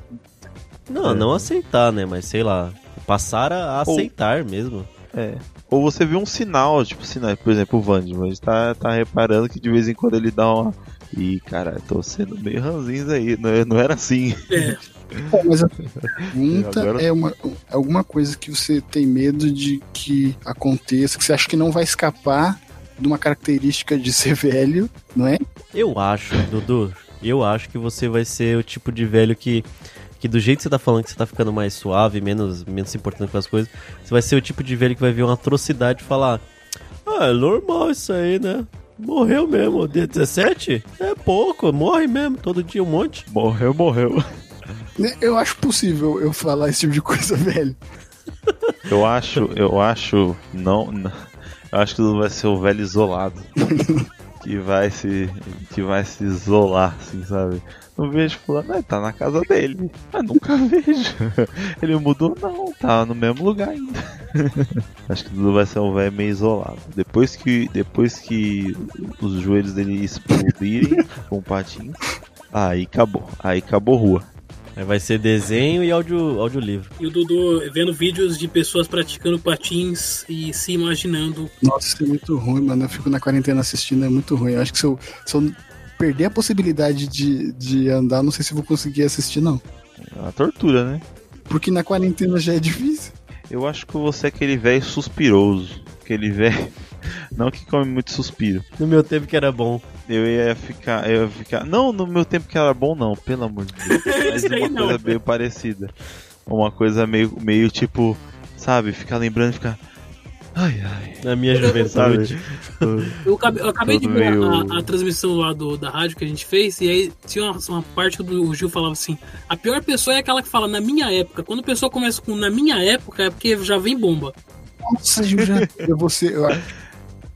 Não, É. não aceitar, né? Mas sei lá, passar a Ou- aceitar mesmo. É. Ou você vê um sinal, tipo sinal, por exemplo, o Vandman, a gente tá, tá reparando que de vez em quando ele dá uma. Ih, cara, tô sendo meio ranzinho aí. Não, não era assim. É, Bom, mas a pergunta Agora- é uma, é alguma coisa que você tem medo de que aconteça, que você acha que não vai escapar de uma característica de ser velho, não é? Eu acho, Dudu, eu acho que você vai ser o tipo de velho que. Que do jeito que você tá falando que você tá ficando mais suave, menos, menos se importando com as coisas, você vai ser o tipo de velho que vai ver uma atrocidade e falar: Ah, é normal isso aí, né? Morreu mesmo. Dia 17? É pouco, morre mesmo, todo dia um monte. Morreu, morreu. Né, Eu acho possível eu falar esse tipo de coisa, velho. Eu acho, eu acho. Não. não eu acho que vai ser o velho isolado. que vai se. Que vai se isolar, assim, sabe? Não vejo fulano, ah, tá na casa dele. Mas nunca vejo. Ele mudou, não, tá no mesmo lugar ainda. Acho que o Dudu vai ser um velho meio isolado. Depois que, depois que os joelhos dele explodirem com patins, aí acabou. Aí acabou rua. Aí vai ser desenho e áudio, audiolivro. e o Dudu vendo vídeos de pessoas praticando patins e se imaginando. Nossa, isso é muito ruim, mano. Eu fico na quarentena assistindo, é muito ruim. Eu acho que se eu, se eu perder a possibilidade de, de andar, não sei se eu vou conseguir assistir, não. É uma tortura, né? Porque na quarentena já é difícil. Eu acho que você é aquele velho suspiroso. Aquele velho. Não que come muito suspiro. No meu tempo que era bom. Eu ia ficar. Eu ia ficar. Não, no meu tempo que era bom, não, pelo amor de Deus. Mas uma não. coisa meio parecida. Uma coisa meio, meio tipo. Sabe, ficar lembrando e ficar. Ai, ai. Na minha juventude. Eu acabei, eu acabei de ver meio- a, a transmissão lá do, da rádio que a gente fez, e aí tinha uma, uma parte que o Gil falava assim: a pior pessoa é aquela que fala na minha época. Quando a pessoa começa com na minha época, é porque já vem bomba. Nossa, Gil, já. Eu vou ser.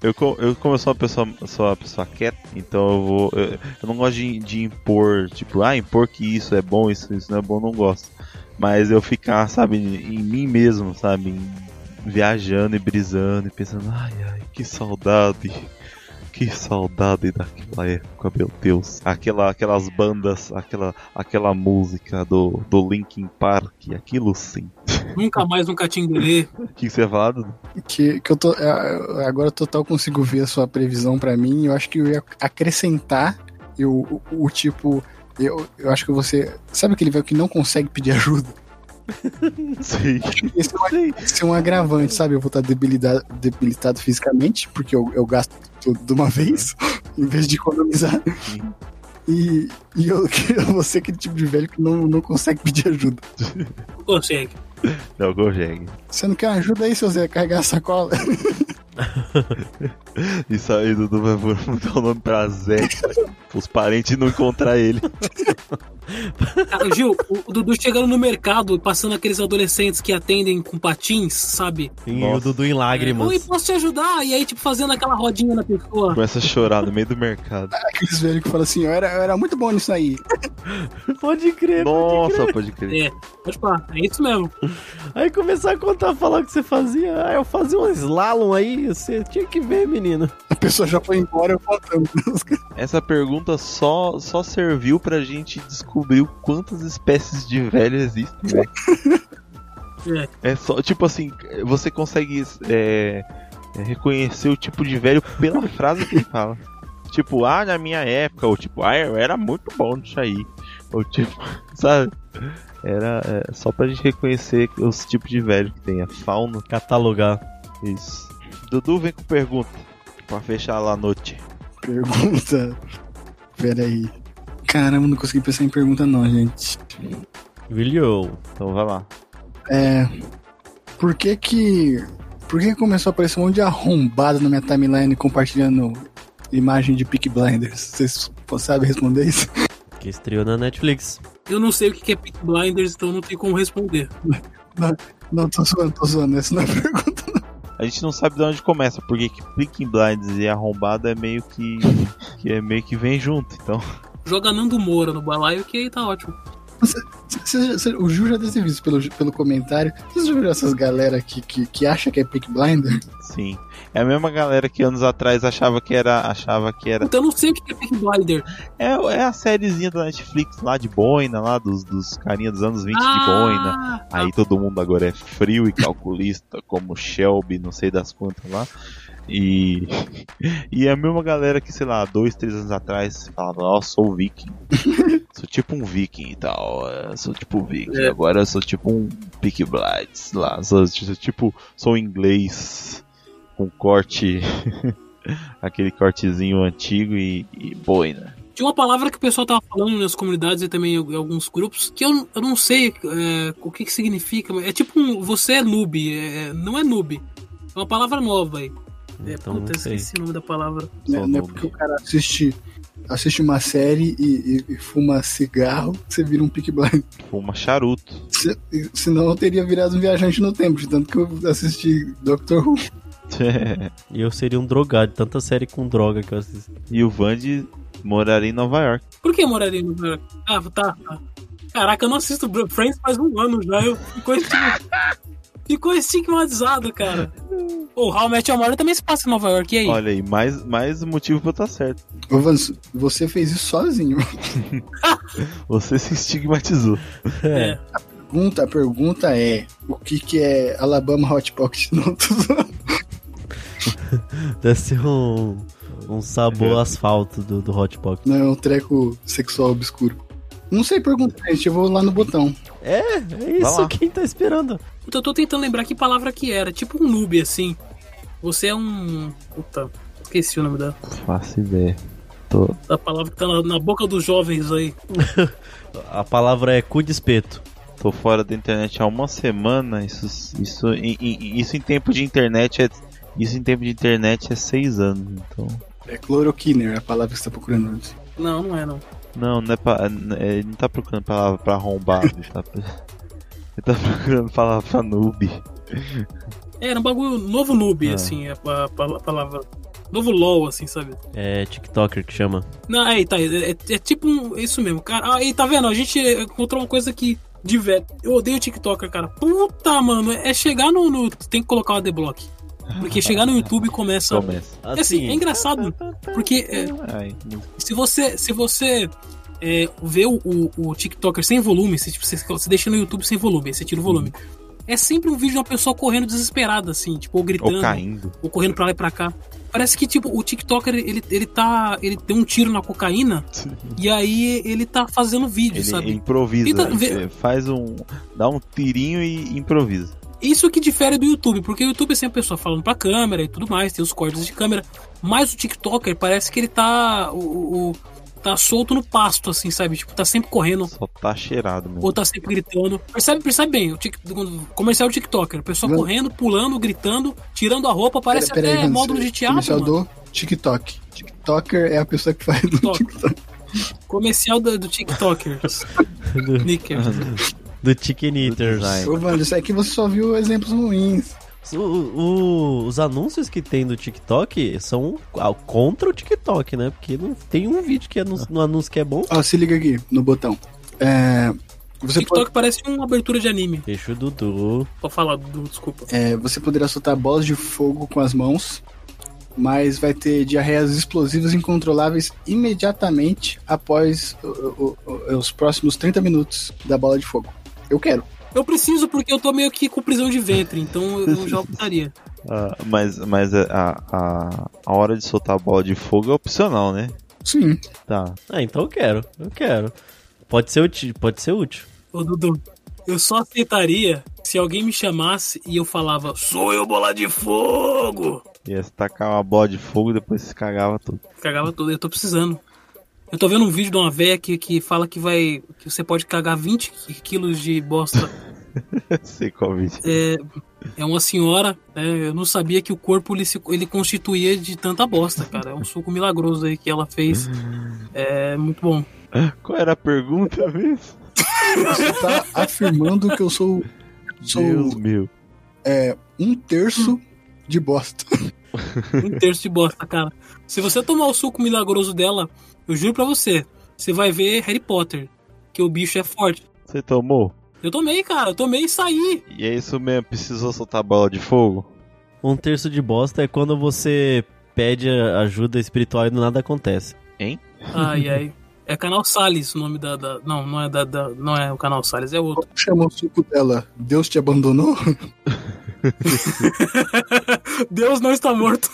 Eu, Eu, co- eu como eu sou uma pessoa, sou uma pessoa quieta, então eu vou. Eu, eu não gosto de, de impor, tipo, ah, impor que isso é bom, isso, isso não é bom, não gosto. Mas eu ficar, sabe, em mim mesmo, sabe? viajando e brisando e pensando, ai ai, que saudade. Que saudade daquela época, meu Deus. Aquela, aquelas bandas, aquela, aquela música do, do Linkin Park, aquilo sim. Nunca mais um catinguelê. O que você ia falar, Dudu? que, que eu tô. é, Agora total consigo ver a sua previsão pra mim. Eu acho que eu ia acrescentar eu, o, o tipo. Eu, eu acho que você. Sabe aquele velho que não consegue pedir ajuda? Sim. Esse é, um, esse é um agravante, sabe? Eu vou estar debilitado, debilitado fisicamente, porque eu, eu gasto tudo de uma vez, em vez de economizar. E, e eu, eu vou ser aquele tipo de velho que não, não consegue pedir ajuda. Não consegue. Não consegue. Você não quer ajuda aí, seu Zé, carregar a sacola? Isso aí, Dudu vai mudar o nome pra Zé. Os parentes não encontrar ele. Cara, Gil, o, o Dudu chegando no mercado, passando aqueles adolescentes que atendem com patins, sabe? E Nossa. o Dudu em lágrimas. Oi, posso te ajudar? E aí, tipo, fazendo aquela rodinha na pessoa. Começa a chorar no meio do mercado. Aqueles velhos que falam assim, eu era, eu era muito bom nisso aí. Pode crer, pode Nossa, crer. pode crer. É, pode falar, é isso mesmo. Aí começar a contar, falar o que você fazia. Ah, eu fazia um slalom aí, você tinha que ver, menino. A pessoa já foi embora, eu contando. Essa pergunta só, só serviu pra gente descobrir o quantas espécies de velho existem, né? É só, tipo assim, você consegue é, é, reconhecer o tipo de velho pela frase que ele fala. Tipo, ah, na minha época, ou tipo, ah, eu era muito bom nisso aí. Ou tipo, sabe? Era é, só pra gente reconhecer os tipos de velho que tem, a fauna. Catalogar. Isso. Dudu vem com pergunta. Pra fechar lá a noite. Pergunta. Pera aí. Caramba, não consegui pensar em pergunta não, gente. William. Então vai lá. É. Por que que. Por que que começou a aparecer um monte de arrombado na minha timeline compartilhando imagem de Peak Blinders? Vocês sabem responder isso? Que estreou na Netflix. Eu não sei o que é Peak Blinders, então não tem como responder. Não, tô zoando, tô zoando. Essa não é a pergunta. A gente não sabe de onde começa, porque que Peaky Blinders e Arrombado é meio que. que é meio que vem junto, então. Joga Nando Moura no balaio que aí tá ótimo. Vocês Você- você- o Ju já deve ter visto pelo, pelo comentário. Vocês já viram essas galera que, que, que acha que é Peak Blinder? Sim. É a mesma galera que anos atrás achava que era. Achava que era. Então eu não sei o que é Peak Blinder. É, é a sériezinha da Netflix lá de boina, lá dos, dos carinha dos anos 20 de boina. Ah, Aí todo mundo agora é frio e calculista, como Shelby, não sei das quantas lá. E, e é a mesma galera que, sei lá, dois, três anos atrás falava, ó, sou viking. sou tipo um viking e tal. é, Sou tipo um viking. É. Agora eu sou tipo um Peak Blades lá. Sou, sou tipo, sou inglês com corte. aquele cortezinho antigo e, e boina. Tinha uma palavra que o pessoal tava falando nas comunidades e também em alguns grupos que eu, eu não sei é, o que, que significa. mas É tipo um. Você é noob. é- não é noob. É uma palavra nova aí. É, Então, puta, não esqueci o nome da palavra. Sou Não é porque o cara assiste, assiste uma série e, e- e fuma cigarro que você vira um Peak Blinder. Fuma charuto. Se, senão eu teria virado um viajante no tempo, de tanto que eu assisti Doctor Who. E eu seria um drogado, de tanta série com droga que eu assisto. e o Vandy moraria em Nova York. Por que moraria no Nova York? Ah, tá, tá. Caraca, eu não assisto Friends faz um ano já. Eu ficou estigmatizado, cara. O How Met Your Mother também se passa em Nova York. E aí? Olha aí, mais, mais motivo pra eu estar certo. Ô, Vans, você fez isso sozinho. Você se estigmatizou. É. Pergunta, a pergunta é: o que, que é Alabama Hot Pocket? Não, tô. Deve ser um, um sabor asfalto do, do Hot Pocket. não é um treco sexual obscuro. Não sei perguntar, gente. Eu vou lá no botão. É, é isso quem tá esperando. Puta, eu tô tentando lembrar que palavra que era. Tipo um noob, assim. Você é um. Puta, esqueci o nome da, Faço ideia. Tô... da palavra que tá na, na boca dos jovens aí. A palavra é cu de espeto. Tô fora da internet há uma semana. Isso, isso, em- em- isso em tempo de internet é. Isso em tempo de internet é seis anos. Então. É chloroquiner, a palavra que você tá procurando antes. Não, não é, não. Não, não é pra, é- ele não tá procurando palavra pra arrombar. ele, tá, ele tá procurando palavra pra noob. É, era um bagulho novo noob, Ah. assim, a, a- a palavra. Novo LOL, assim, sabe? É TikToker que chama. Não, aí, tá. É, é- é tipo um, isso mesmo, cara. Aí, tá vendo? A gente encontrou uma coisa que. De velho. Eu odeio TikToker, cara. Puta, mano. É chegar no. no- tem que colocar o adblock. Porque chegar no YouTube começa. Começa. É assim, é engraçado. Porque é, se você. Se você. É, vê o, o, o TikToker sem volume, se tipo, você, você deixa no YouTube sem volume, aí você tira o volume. É sempre um vídeo de uma pessoa correndo desesperada, assim, tipo, ou gritando ou caindo. ou correndo pra lá e pra cá. Parece que, tipo, o TikToker, ele, ele tá. Ele deu um tiro na cocaína e aí ele tá fazendo vídeo, Ele sabe? improvisa. Tenta ele faz um. dá um tirinho e improvisa. Isso que difere do YouTube, porque o YouTube é sempre a pessoa falando pra câmera e tudo mais, tem os cortes de câmera. Mas o TikToker parece que ele tá. O, o- tá solto no pasto, assim, sabe? Tipo, tá sempre correndo. Só tá cheirado mesmo. Ou tá sempre gritando. Percebe, percebe bem, o tic, comercial do TikToker. A pessoa Não. correndo, pulando, gritando, tirando a roupa, parece Pera- peraí, até Vans, módulo de teatro. Comercial mano. do TikTok. TikToker é a pessoa que faz no TikTok. TikTok. Comercial do, do TikTokers. Do, Nicker. do Chicken Eaters. Ô, isso aqui você só viu exemplos ruins. O- o- os anúncios que tem do TikTok são ah, contra o TikTok, né? Porque não tem um vídeo que anun- no anúncio que é bom. Ó, se liga aqui no botão. É, você, TikTok pode, parece uma abertura de anime. Deixa o Dudu. Pode falar, Dudu, desculpa. é, você poderá soltar bolas de fogo com as mãos, mas vai ter diarreias explosivas incontroláveis imediatamente após o- o- o- os próximos 30 minutos da bola de fogo. Eu quero. Eu preciso porque eu tô meio que com prisão de ventre, então eu já optaria. Ah, mas mas a, a, a hora de soltar a bola de fogo é opcional, né? Sim. Tá. Ah, então eu quero. Eu quero. Pode ser útil. Pode ser útil. Ô, Dudu, eu só aceitaria se alguém me chamasse e eu falava, sou eu bola de fogo! Ia se tacar uma bola de fogo e depois se cagava tudo. Cagava tudo, eu tô precisando. Eu tô vendo um vídeo de uma véia que, que fala que vai. que você pode cagar 20 qui- quilos de bosta. Sei qual vídeo. É, é uma senhora, né? Eu não sabia que o corpo ele, se, ele constituía de tanta bosta, cara. É um suco milagroso aí que ela fez. É muito bom. Qual era a pergunta mesmo? Você tá afirmando que eu sou, sou Deus meu. é, um terço de bosta. Um terço de bosta, cara. Se você tomar o suco milagroso dela, eu juro pra você, você vai ver Harry Potter. Que o bicho é forte. Você tomou? Eu tomei, cara. Eu tomei e saí. E é isso mesmo, precisou soltar bola de fogo? Um terço de bosta é quando você pede ajuda espiritual e do nada acontece. Hein? Ai, ai. É canal Salles o nome da, da. não, não é da, da, Não é o canal Salles, é outro. Como chama o suco dela? Deus te abandonou? Deus não está morto.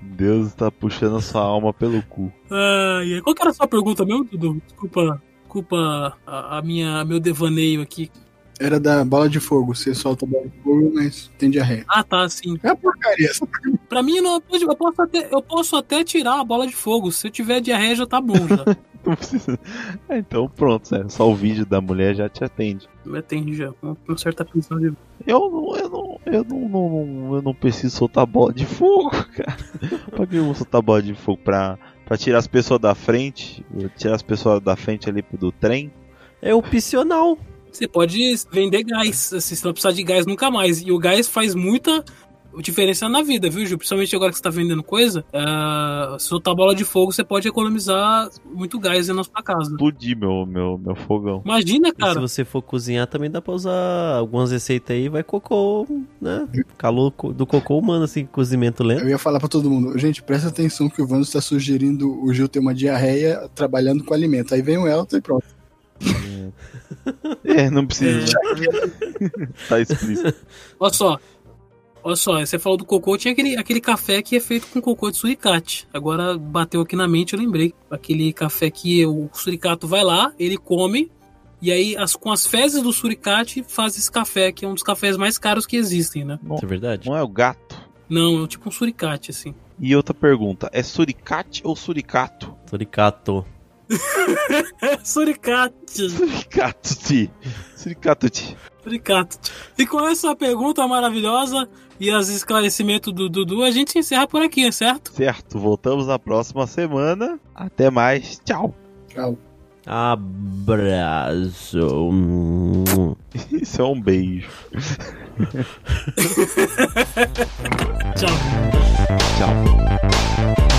Deus está puxando a sua alma pelo cu. Ai. Qual que era a sua pergunta mesmo, Dudu? Desculpa, desculpa a, a minha, meu devaneio aqui. Era da bola de fogo. Você solta a bola de fogo, mas tem diarreia. Ah, tá, sim. É porcaria. Essa Pra mim, não, eu, posso até, eu posso até tirar a bola de fogo. Se eu tiver diarreia, já tá bom já. Não precisa. É, então pronto, é, só o vídeo da mulher já te atende. Me atende já, com uma certa prisão de. Eu não, eu não, eu não, não, eu não preciso soltar bola de fogo, cara. pra que eu vou soltar bola de fogo? Pra, pra tirar as pessoas da frente? Tirar as pessoas da frente ali do trem? É opcional. Você pode vender gás, assim, você não precisar de gás nunca mais. E o gás faz muita diferença na vida, viu, Ju? Principalmente agora que você tá vendendo coisa. Uh, se soltar bola de fogo, você pode economizar muito gás na sua casa. Explodir meu, meu, meu fogão. Imagina, cara. E se você for cozinhar, também dá pra usar algumas receitas aí, vai cocô, né? Calor do cocô humano, assim, cozimento lento. Eu ia falar pra todo mundo, gente, presta atenção que o Vano está sugerindo o Gil ter uma diarreia trabalhando com alimento. Aí vem o Elton e pronto. É, não precisa. É. tá explícito. Olha só. Olha só, você falou do cocô, tinha aquele, aquele café que é feito com cocô de suricate. Agora bateu aqui na mente, eu lembrei. Aquele café que o suricato vai lá, ele come, e aí as, com as fezes do suricate faz esse café, que é um dos cafés mais caros que existem, né? Isso é verdade? Não é o gato? Não, é tipo um suricate, assim. E outra pergunta, é suricate ou suricato? Suricato. Suricate. Suricate. Suricate. Suricate. E com essa pergunta maravilhosa e os esclarecimentos do Dudu, a gente encerra por aqui, certo? Certo. Voltamos na próxima semana. Até mais. Tchau. Tchau. Abraço. Isso é um beijo. Tchau. Tchau.